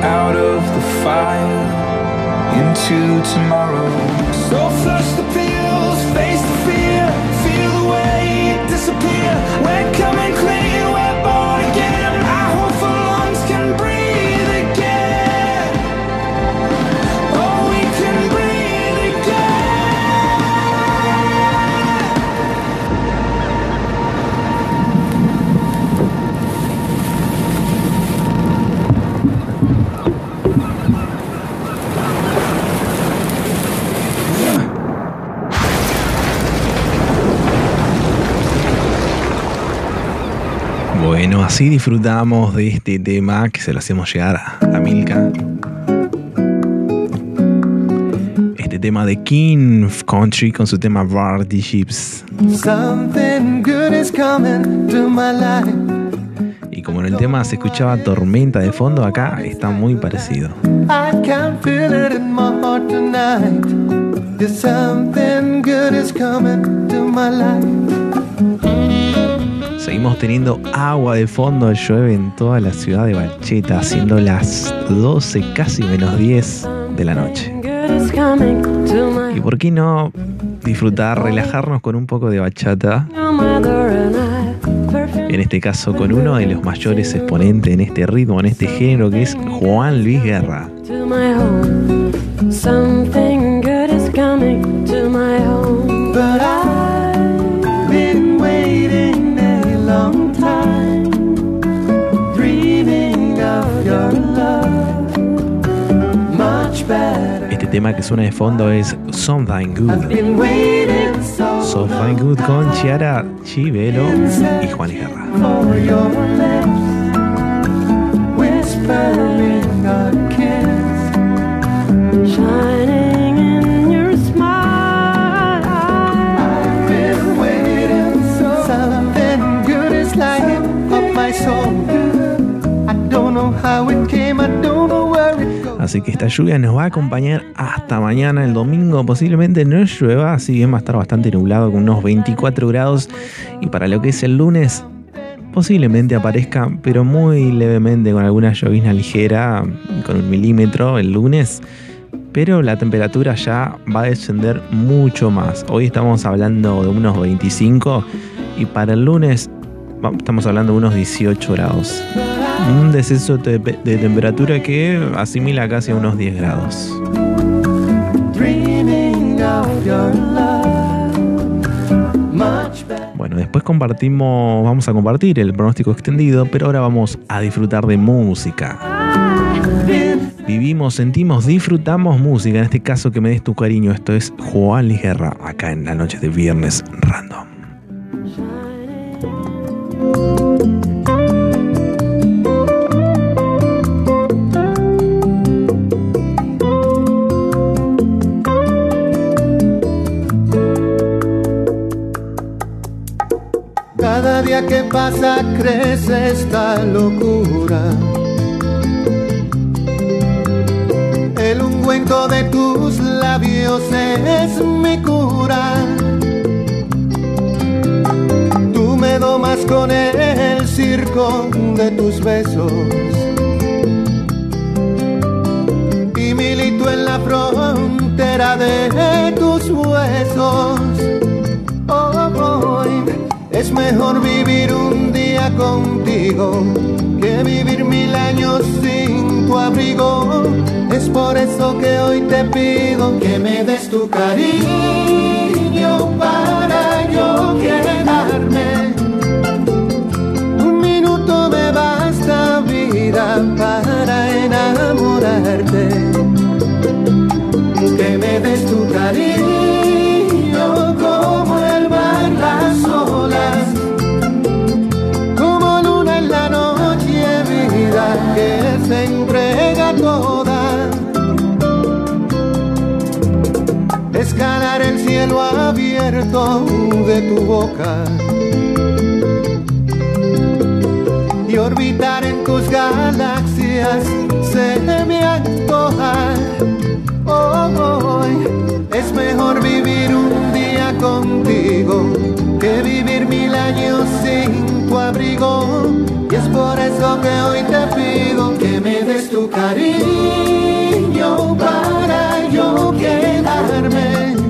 Speaker 18: out of the fire, into tomorrow.
Speaker 2: So flush
Speaker 3: así disfrutamos de este tema que se lo hacemos llegar a Milka. Este tema de King Country con su tema Barty
Speaker 6: life.
Speaker 3: Y como en el tema se escuchaba tormenta de fondo, acá está muy parecido.
Speaker 6: I
Speaker 3: Seguimos teniendo agua de fondo, llueve en toda la ciudad de Balcheta, siendo las 12, casi menos 10 de la noche. ¿Y por qué no disfrutar, relajarnos con un poco de bachata? En este caso con uno de los mayores exponentes en este ritmo, en este género, que es Juan Luis Guerra. Tema que suena de fondo es Something Good. Something Good con Chiara Chivelo y Juan Guerra. Así que esta lluvia nos va a acompañar hasta mañana, el domingo posiblemente no llueva, así bien va a estar bastante nublado con unos 24 grados y para lo que es el lunes posiblemente aparezca, pero muy levemente con alguna llovizna ligera, con un milímetro el lunes, pero la temperatura ya va a descender mucho más. Hoy estamos hablando de unos 25 y para el lunes estamos hablando de unos 18 grados. Un descenso de, de temperatura que asimila casi a unos 10 grados. Bueno, después compartimos, vamos a compartir el pronóstico extendido, pero ahora vamos a disfrutar de música. Vivimos, sentimos, disfrutamos música. En este caso, que me des tu cariño. Esto es Juan Luis Guerra, acá en la noche de viernes random.
Speaker 6: Pasa crece esta locura. El ungüento de tus labios es mi cura. Tú me domas con el circo de tus besos. Y milito en la frontera de tus mejor vivir un día contigo que vivir mil años sin tu abrigo. Es por eso que hoy te pido que me des tu cariño para yo quedarme. Un minuto me basta vida para enamorarte. Escalar el cielo abierto de tu boca y orbitar en tus galaxias se me antoja. Hoy es mejor vivir un día contigo que vivir mil años sin tu abrigo. Y es por eso que hoy te pido me des tu cariño para yo quedarme.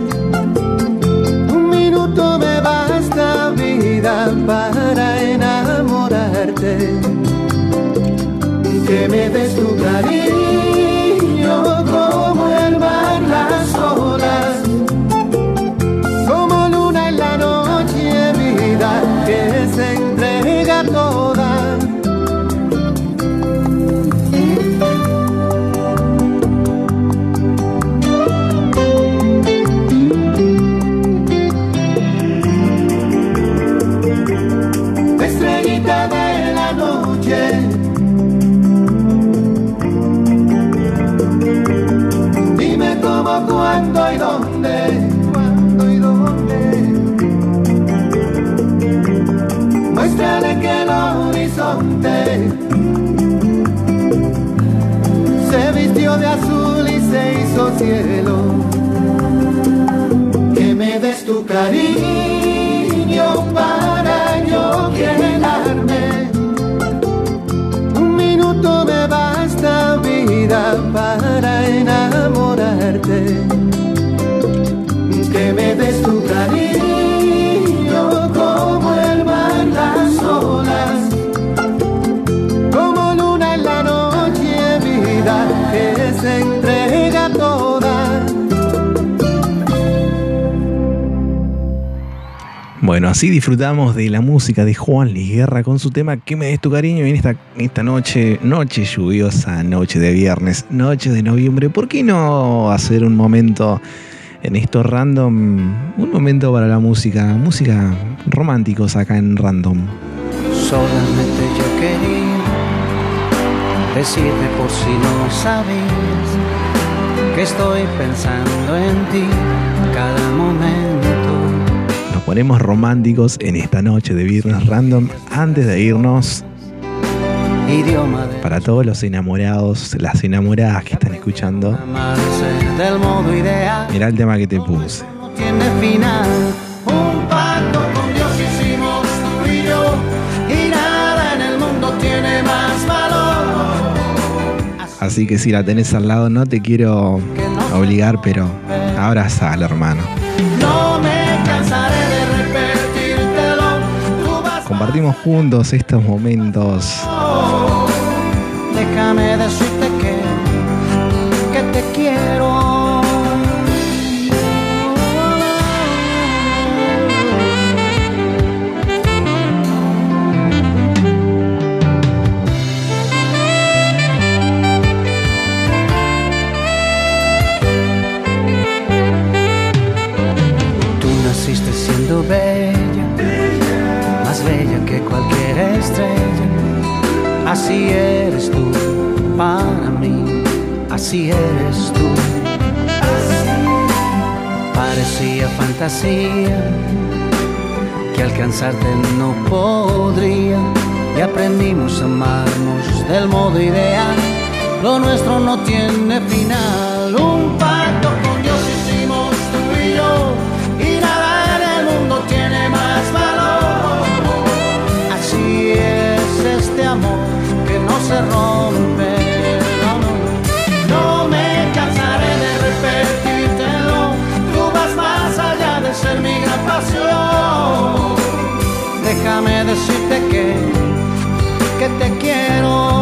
Speaker 3: Así disfrutamos de la música de Juan Luis Guerra con su tema Que me des tu cariño en esta, esta noche, noche lluviosa, noche de viernes, noche de noviembre, ¿por qué no hacer un momento en esto random, un momento para la música, música románticos acá en random?
Speaker 6: Solamente yo quería decirte por si no sabías que estoy pensando en ti cada momento.
Speaker 3: Ponemos románticos en esta noche de viernes random antes de irnos. Para todos los enamorados, las enamoradas que están escuchando, mirá el tema que te puse. Así que si la tenés al lado, no te quiero obligar, pero abrazala, hermano. Juntos estos momentos.
Speaker 6: Así eres tú para mí, así eres tú. Parecía fantasía que alcanzarte no podría y aprendimos a amarnos del modo ideal. Lo nuestro no tiene final, un se rompe. No, me cansaré de repetírtelo. Tú vas más allá de ser mi gran pasión. Déjame decirte que, que te quiero.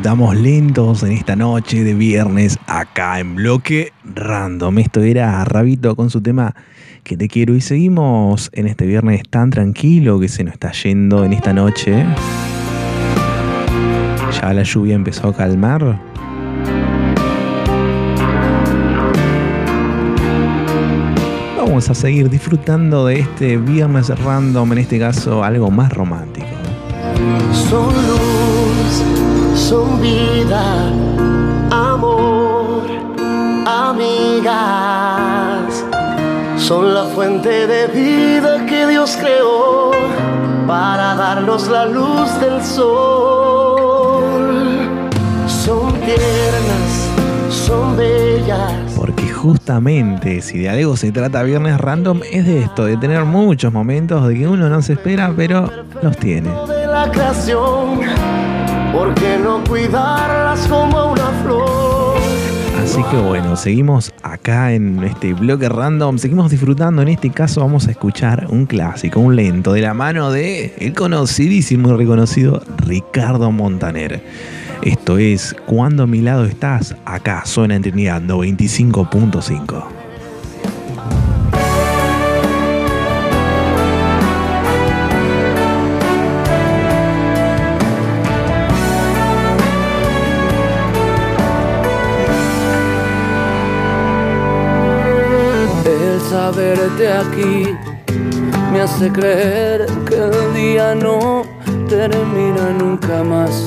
Speaker 3: Disfrutamos lentos en esta noche de viernes acá en Bloque Random. Esto era Rabito con su tema Que te quiero y seguimos en este viernes tan tranquilo que se nos está yendo en esta noche. Ya la lluvia empezó a calmar. Vamos a seguir disfrutando de este viernes random, en este caso algo más romántico.
Speaker 19: Son vida, amor, amigas. Son la fuente de vida que Dios creó para darnos la luz del sol. Son tiernas, son bellas.
Speaker 3: Porque justamente si de algo se trata Viernes Random es de esto, de tener muchos momentos de que uno no se espera, pero los tiene.
Speaker 19: de la creación, ¿por qué no cuidarlas como una flor?
Speaker 3: Así que bueno, seguimos acá en este bloque random, seguimos disfrutando. En este caso vamos a escuchar un clásico, un lento, de la mano de el conocidísimo y reconocido Ricardo Montaner. Esto es Cuando a mi lado estás, acá suena en Trinidad 95.5.
Speaker 20: Saberte aquí me hace creer que el día no termina nunca más.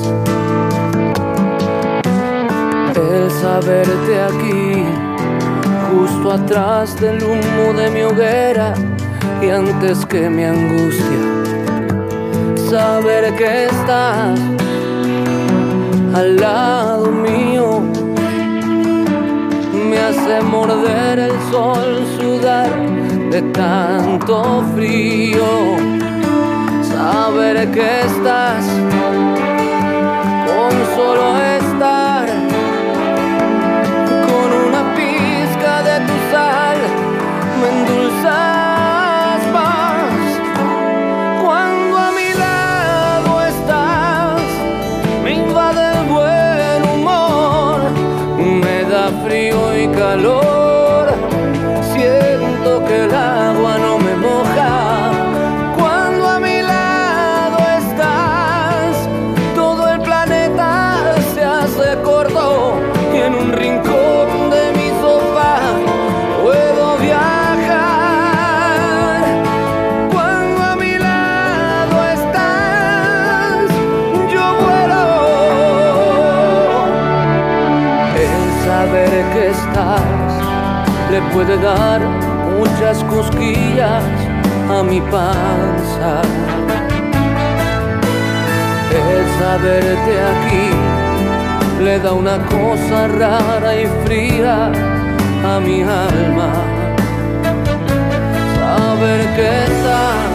Speaker 20: El saberte aquí, justo atrás del humo de mi hoguera y antes que mi angustia. Saber que estás al lado mío me hace morder el sol, sudar de tanto frío. Saber que estás con solo estar, con una pizca de tu sal, me endulzas calor. Puede dar muchas cosquillas a mi panza. El saberte aquí le da una cosa rara y fría a mi alma. Saber que estás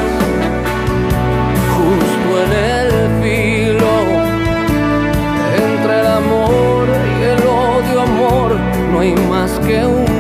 Speaker 20: justo en el filo entre el amor y el odio, amor, no hay más que un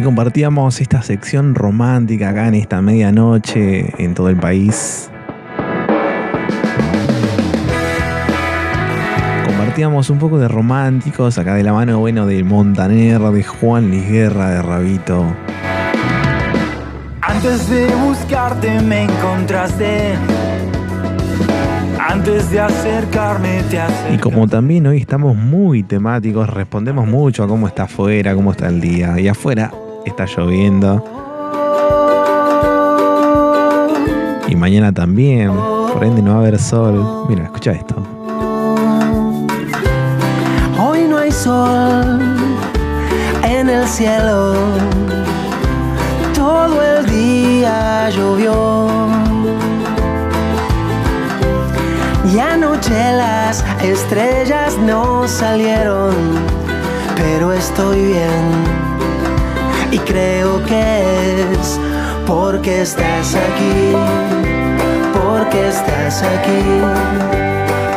Speaker 3: Así compartíamos esta sección romántica acá en esta medianoche en todo el país. Compartíamos un poco de románticos acá de la mano bueno de Montaner, de Juan Luis Guerra, de Rabito.
Speaker 2: Antes de buscarte me encontraste. Antes de acercarme te
Speaker 3: Y
Speaker 2: acercaste.
Speaker 3: como también hoy estamos muy temáticos, respondemos mucho a cómo está afuera, cómo está el día. Y afuera está lloviendo. Y mañana también. Por ende no va a haber sol. Mira, escucha esto.
Speaker 19: Hoy no hay sol en el cielo. Todo el día llovió. Y anoche las estrellas no salieron, pero estoy bien. Y creo que es porque estás aquí, porque estás aquí,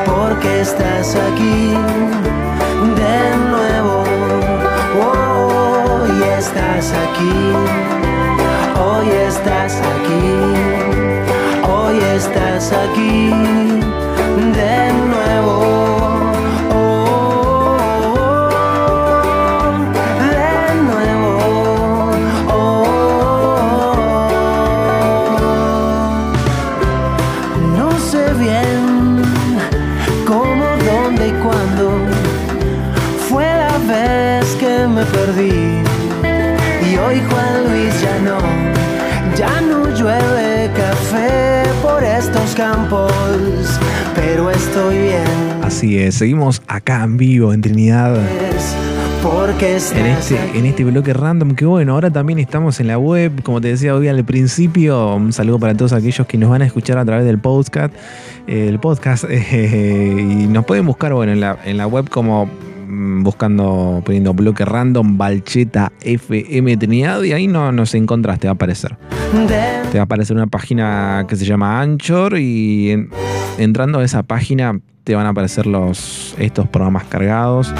Speaker 19: porque estás aquí de nuevo. Hoy estás aquí, hoy estás aquí, hoy estás aquí de nuevo.
Speaker 3: Así es, seguimos acá en vivo en Trinidad.
Speaker 19: Porque
Speaker 3: En este, en este bloque random, que bueno, ahora también estamos en la web, como te decía hoy al principio, un saludo para todos aquellos que nos van a escuchar a través del podcast, eh, el podcast, eh, y nos pueden buscar, bueno, en la, en la web como mm, buscando, poniendo bloque random, Balcheta FM Trinidad, y ahí no nos encontrás, te va a aparecer. Te va a aparecer una página que se llama Anchor y en- entrando a esa página te van a aparecer los, estos programas cargados.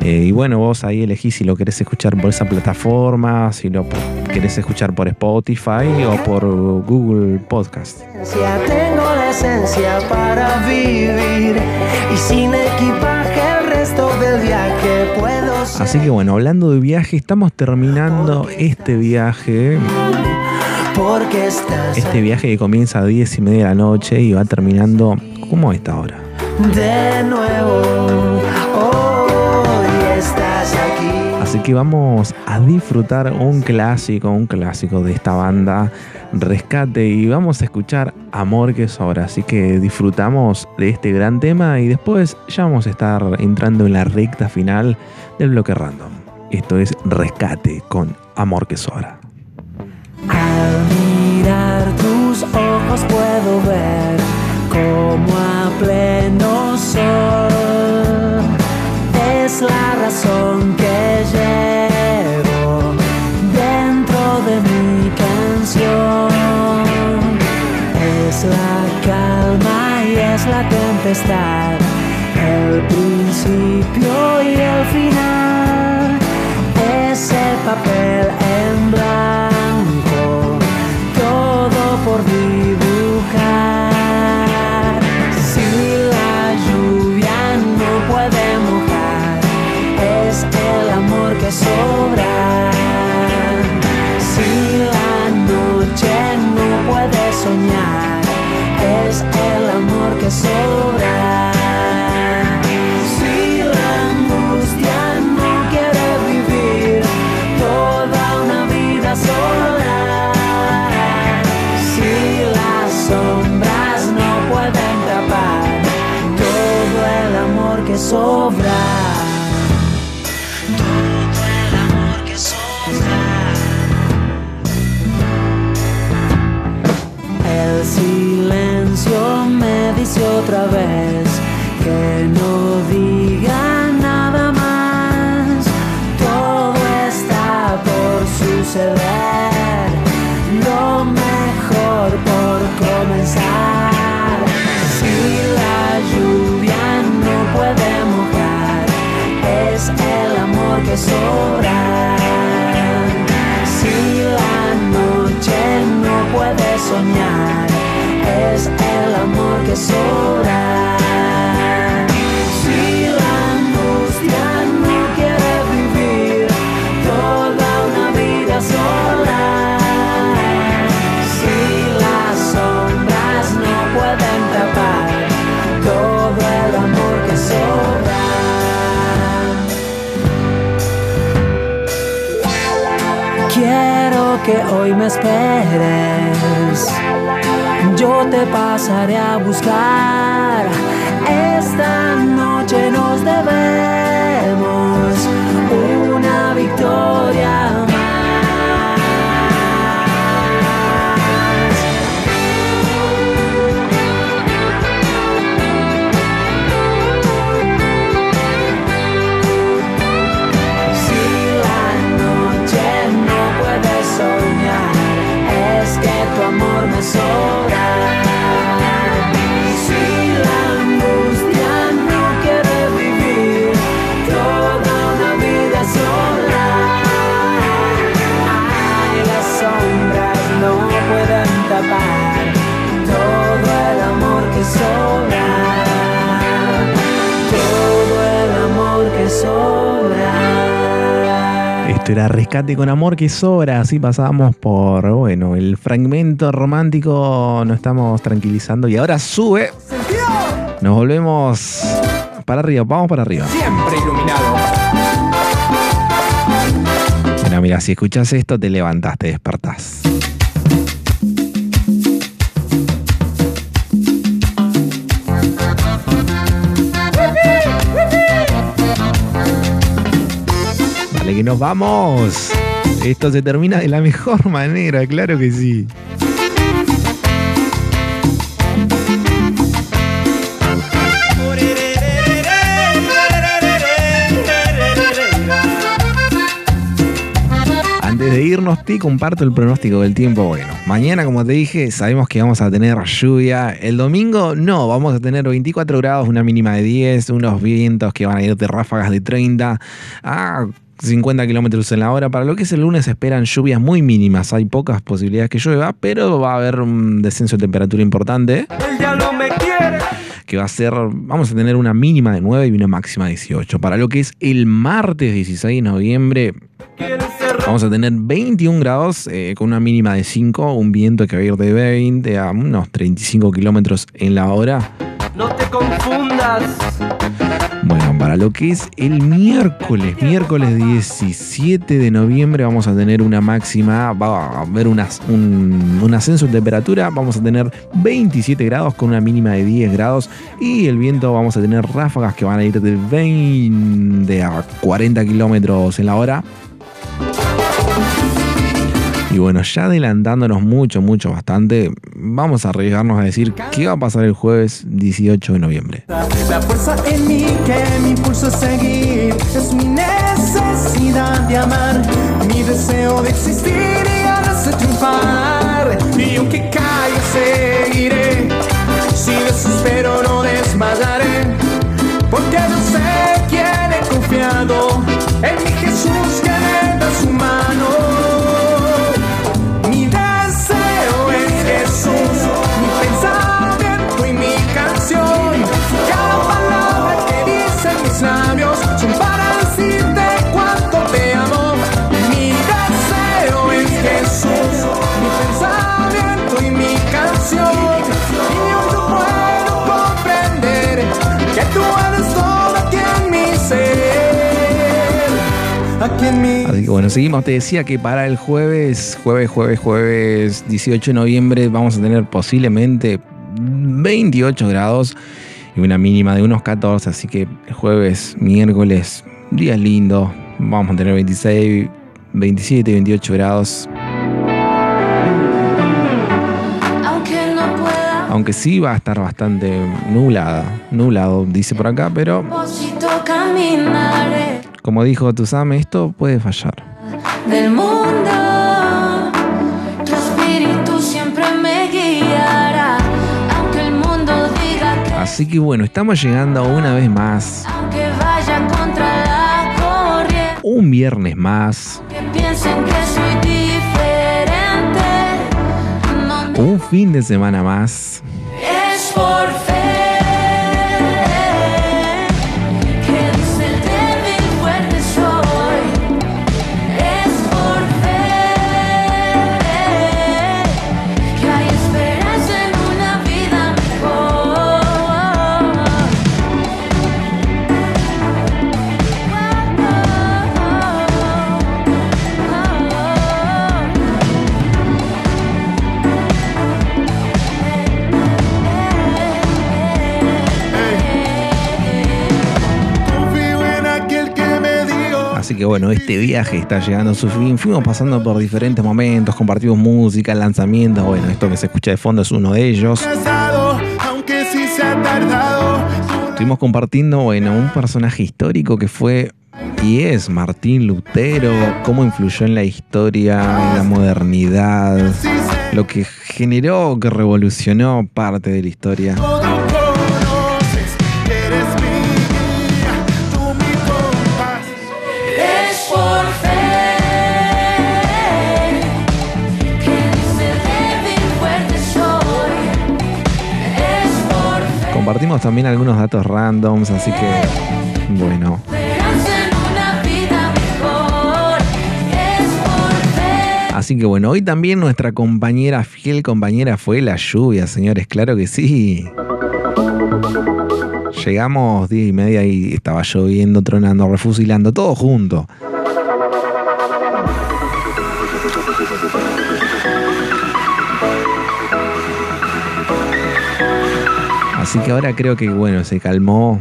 Speaker 3: Eh, y bueno, vos ahí elegís si lo querés escuchar por esa plataforma, si lo querés escuchar por Spotify o por Google Podcast.
Speaker 19: esencia, tengo la esencia para vivir y sin equipaje el resto del viaje puedo ser.
Speaker 3: Así que bueno, hablando de viaje, estamos terminando este viaje.
Speaker 19: Porque estás
Speaker 3: Este viaje que comienza a 10 y media de la noche y va terminando como esta hora.
Speaker 19: de nuevo. Hoy estás aquí.
Speaker 3: Así que vamos a disfrutar un clásico, un clásico de esta banda, Rescate, y vamos a escuchar Amor que sobra. Así que disfrutamos de este gran tema y después ya vamos a estar entrando en la recta final del bloque random. Esto es Rescate con Amor que sobra.
Speaker 19: Al mirar tus ojos puedo ver la tempestad, el principio que hoy me esperes. Yo te pasaré a buscar. Esta noche nos debemos
Speaker 3: Esto era Rescate con Amor que sobra. Así pasamos por, bueno, el fragmento romántico. Nos estamos tranquilizando y ahora sube. Nos volvemos para arriba. Vamos para arriba.
Speaker 21: Siempre iluminado.
Speaker 3: Bueno, mira, si escuchas esto, te levantás, te despertás. Que nos vamos. Esto se termina de la mejor manera, claro que sí. Antes de irnos, te comparto el pronóstico del tiempo. Bueno, mañana, como te dije, sabemos que vamos a tener lluvia. El domingo, no, vamos a tener 24 grados, una mínima de 10, unos vientos que van a ir de ráfagas de 30 a 50 kilómetros en la hora. Para lo que es el lunes, esperan lluvias muy mínimas. Hay pocas posibilidades que llueva, pero va a haber un descenso de temperatura importante
Speaker 21: El diablo me quiere.
Speaker 3: que va a ser, vamos a tener una mínima de 9 y una máxima de 18. Para lo que es el martes 16 de noviembre, vamos a tener 21 grados eh, con una mínima de 5, un viento que va a ir de 20 a unos 35 kilómetros en la hora.
Speaker 21: No te confundas.
Speaker 3: Bueno, para lo que es el miércoles, miércoles 17 de noviembre, vamos a tener una máxima, va a haber un, un ascenso de temperatura, vamos a tener 27 grados con una mínima de 10 grados y el viento vamos a tener ráfagas que van a ir de 20 a 40 kilómetros en la hora. Y bueno, ya adelantándonos mucho, mucho, bastante, vamos a arriesgarnos a decir qué va a pasar el jueves 18 de noviembre.
Speaker 2: La fuerza en mí que me impulsa a seguir es mi necesidad de amar, mi deseo de existir y ganas de triunfar. Y aunque caiga seguiré, si desespero no desmayaré,
Speaker 3: Así que bueno, seguimos. Te decía que para el jueves, jueves, jueves, jueves 18 de noviembre, vamos a tener posiblemente 28 grados y una mínima de unos 14. Así que el jueves, miércoles, día lindo. Vamos a tener 26, 27, 28 grados.
Speaker 5: Aunque
Speaker 3: sí va a estar bastante nublada, nublado, dice por acá, pero como dijo Tusame, esto puede fallar.
Speaker 5: del mundo. Tu espíritu siempre me guiará, aunque el mundo diga que,
Speaker 3: Así que bueno, estamos llegando una vez más,
Speaker 5: aunque vaya contra la corriente,
Speaker 3: un viernes más,
Speaker 5: que piensen que soy diferente. No
Speaker 3: un fin de semana más.
Speaker 5: es por
Speaker 3: Así que bueno, este viaje está llegando a su fin. Fuimos pasando por diferentes momentos, compartimos música, lanzamientos. Bueno, esto que se escucha de fondo es uno de ellos. Estuvimos compartiendo, bueno, un personaje histórico que fue y es Martín Lutero, cómo influyó en la historia, en la modernidad, lo que generó, que revolucionó parte de la historia. Compartimos también algunos datos randoms, así que, bueno. Así que bueno, hoy también nuestra compañera, fiel compañera, fue la lluvia, señores, claro que sí. Llegamos 10 y media y estaba lloviendo, tronando, refusilando, todo junto. Así que ahora creo que bueno, se calmó.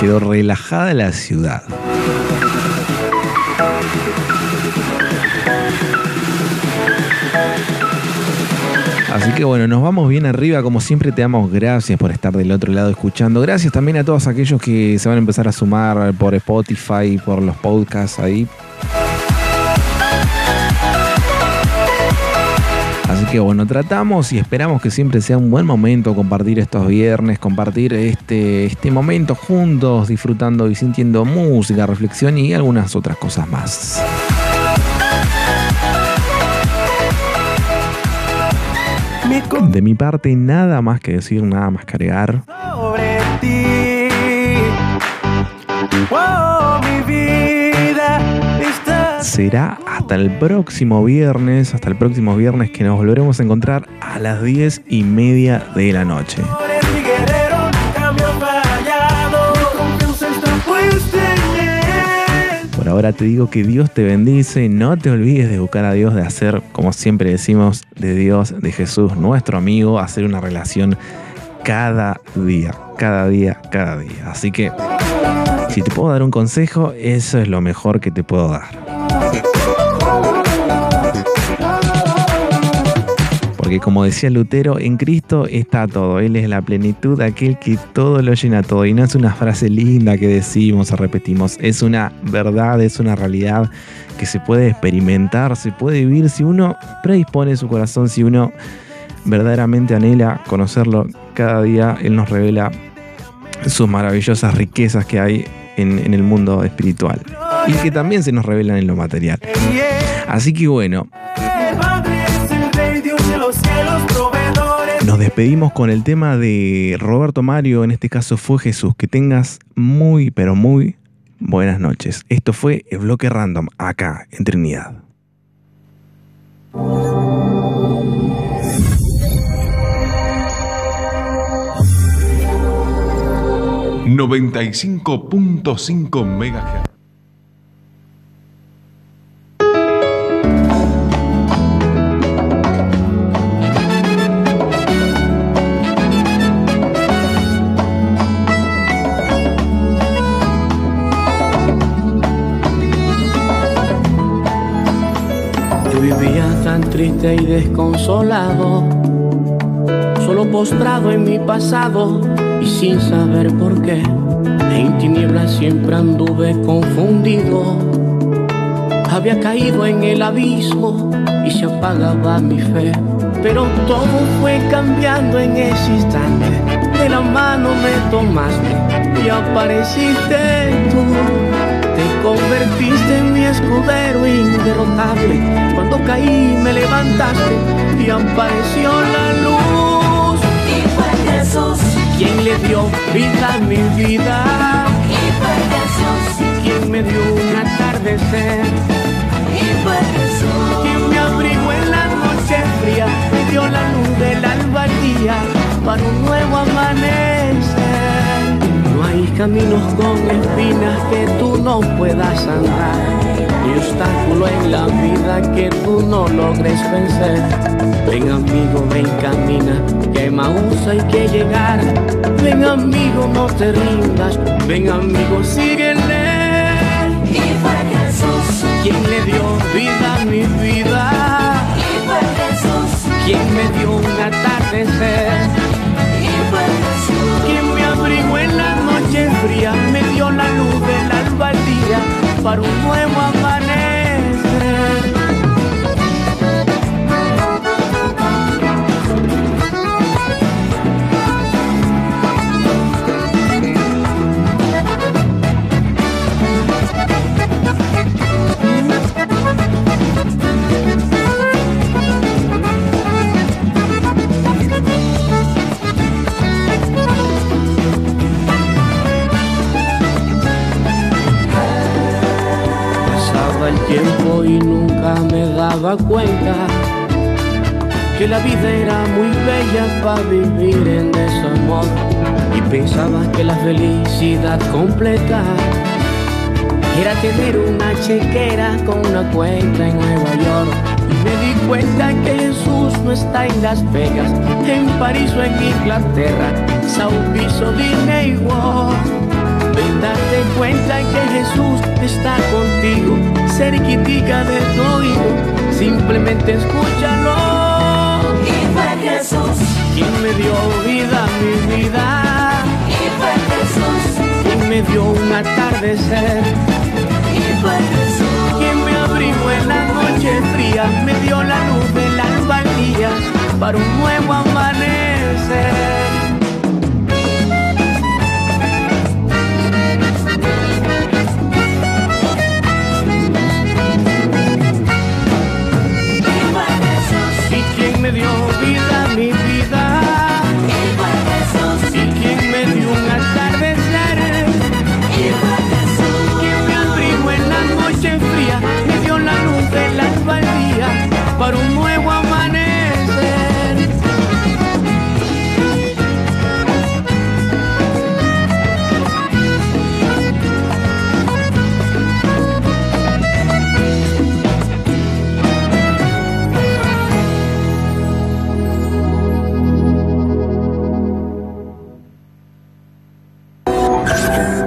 Speaker 3: Quedó relajada la ciudad. Así que bueno, nos vamos bien arriba. Como siempre, te damos gracias por estar del otro lado escuchando. Gracias también a todos aquellos que se van a empezar a sumar por Spotify, por los podcasts ahí. Que bueno, tratamos y esperamos que siempre sea un buen momento compartir estos viernes, compartir este, este momento juntos, disfrutando y sintiendo música, reflexión y algunas otras cosas más. De mi parte, nada más que decir, nada más cargar.
Speaker 19: sobre ti. Oh, vida está
Speaker 3: Será hasta el próximo viernes, hasta el próximo viernes que nos volveremos a encontrar a las 10 y media de la noche. Por ahora te digo que Dios te bendice, no te olvides de buscar a Dios, de hacer, como siempre decimos, de Dios, de Jesús, nuestro amigo, hacer una relación cada día, cada día, cada día. Así que, si te puedo dar un consejo, eso es lo mejor que te puedo dar. Porque como decía Lutero, en Cristo está todo. Él es la plenitud, aquel que todo lo llena todo. Y no es una frase linda que decimos o repetimos. Es una verdad, es una realidad que se puede experimentar, se puede vivir si uno predispone su corazón, si uno verdaderamente anhela conocerlo. Cada día Él nos revela sus maravillosas riquezas que hay en, en el mundo espiritual. Y que también se nos revelan en lo material. Así que bueno. Nos despedimos con el tema de Roberto Mario, en este caso fue Jesús. Que tengas muy, pero muy buenas noches. Esto fue el bloque random acá en Trinidad.
Speaker 1: 95.5 MHz.
Speaker 22: Y desconsolado, solo postrado en mi pasado y sin saber por qué. En tinieblas siempre anduve confundido. Había caído en el abismo y se apagaba mi fe. Pero todo fue cambiando en ese instante. De la mano me tomaste y apareciste tú. Te convertiste en mi escudero inderrotable. Cuando caí me levantaste y apareció la luz.
Speaker 5: Y fue Jesús,
Speaker 22: Quien le dio vida a mi vida.
Speaker 5: y fue Jesús,
Speaker 22: Quien me dio un atardecer.
Speaker 5: y fue Jesús.
Speaker 22: Quien me abrigó en la noche fría. Me dio la luz del alba al día para un nuevo amanecer. Caminos con espinas que tú no puedas andar. Ni obstáculo en la vida que tú no logres vencer. Ven amigo, ven camina, que a Maús hay que llegar. Ven amigo, no te rindas. Ven amigo, síguele.
Speaker 5: Y fue Jesús,
Speaker 22: Quien le dio vida a mi vida.
Speaker 5: y fue Jesús,
Speaker 22: Quien me dio un atardecer.
Speaker 5: y fue Jesús.
Speaker 22: Quien me abrigó en la noche fría, me dio la luz del alba al día para un nuevo amanecer. Tiempo y nunca me daba cuenta que la vida era muy bella para vivir en desamor. Y pensaba que la felicidad completa era tener una chequera con una cuenta en Nueva York. Y me di cuenta que Jesús no está en Las Vegas, en París o en Inglaterra, Sao Piso, cuenta que Jesús está contigo, cerquitica de tu oído, simplemente escúchalo.
Speaker 5: Y fue Jesús,
Speaker 22: Quien me dio vida, mi vida,
Speaker 5: y fue Jesús,
Speaker 22: quien me dio un atardecer,
Speaker 5: y fue Jesús.
Speaker 22: quien me abrigó en la noche fría, me dio la luz del alba al día para un quien me dio vida, mi vida.
Speaker 5: Igual Jesús.
Speaker 22: Y quien me dio un atardecer.
Speaker 5: Igual Jesús.
Speaker 22: Quien me abrigo en la noche fría, me dio la luz de la albardía para un nuevo amanecer.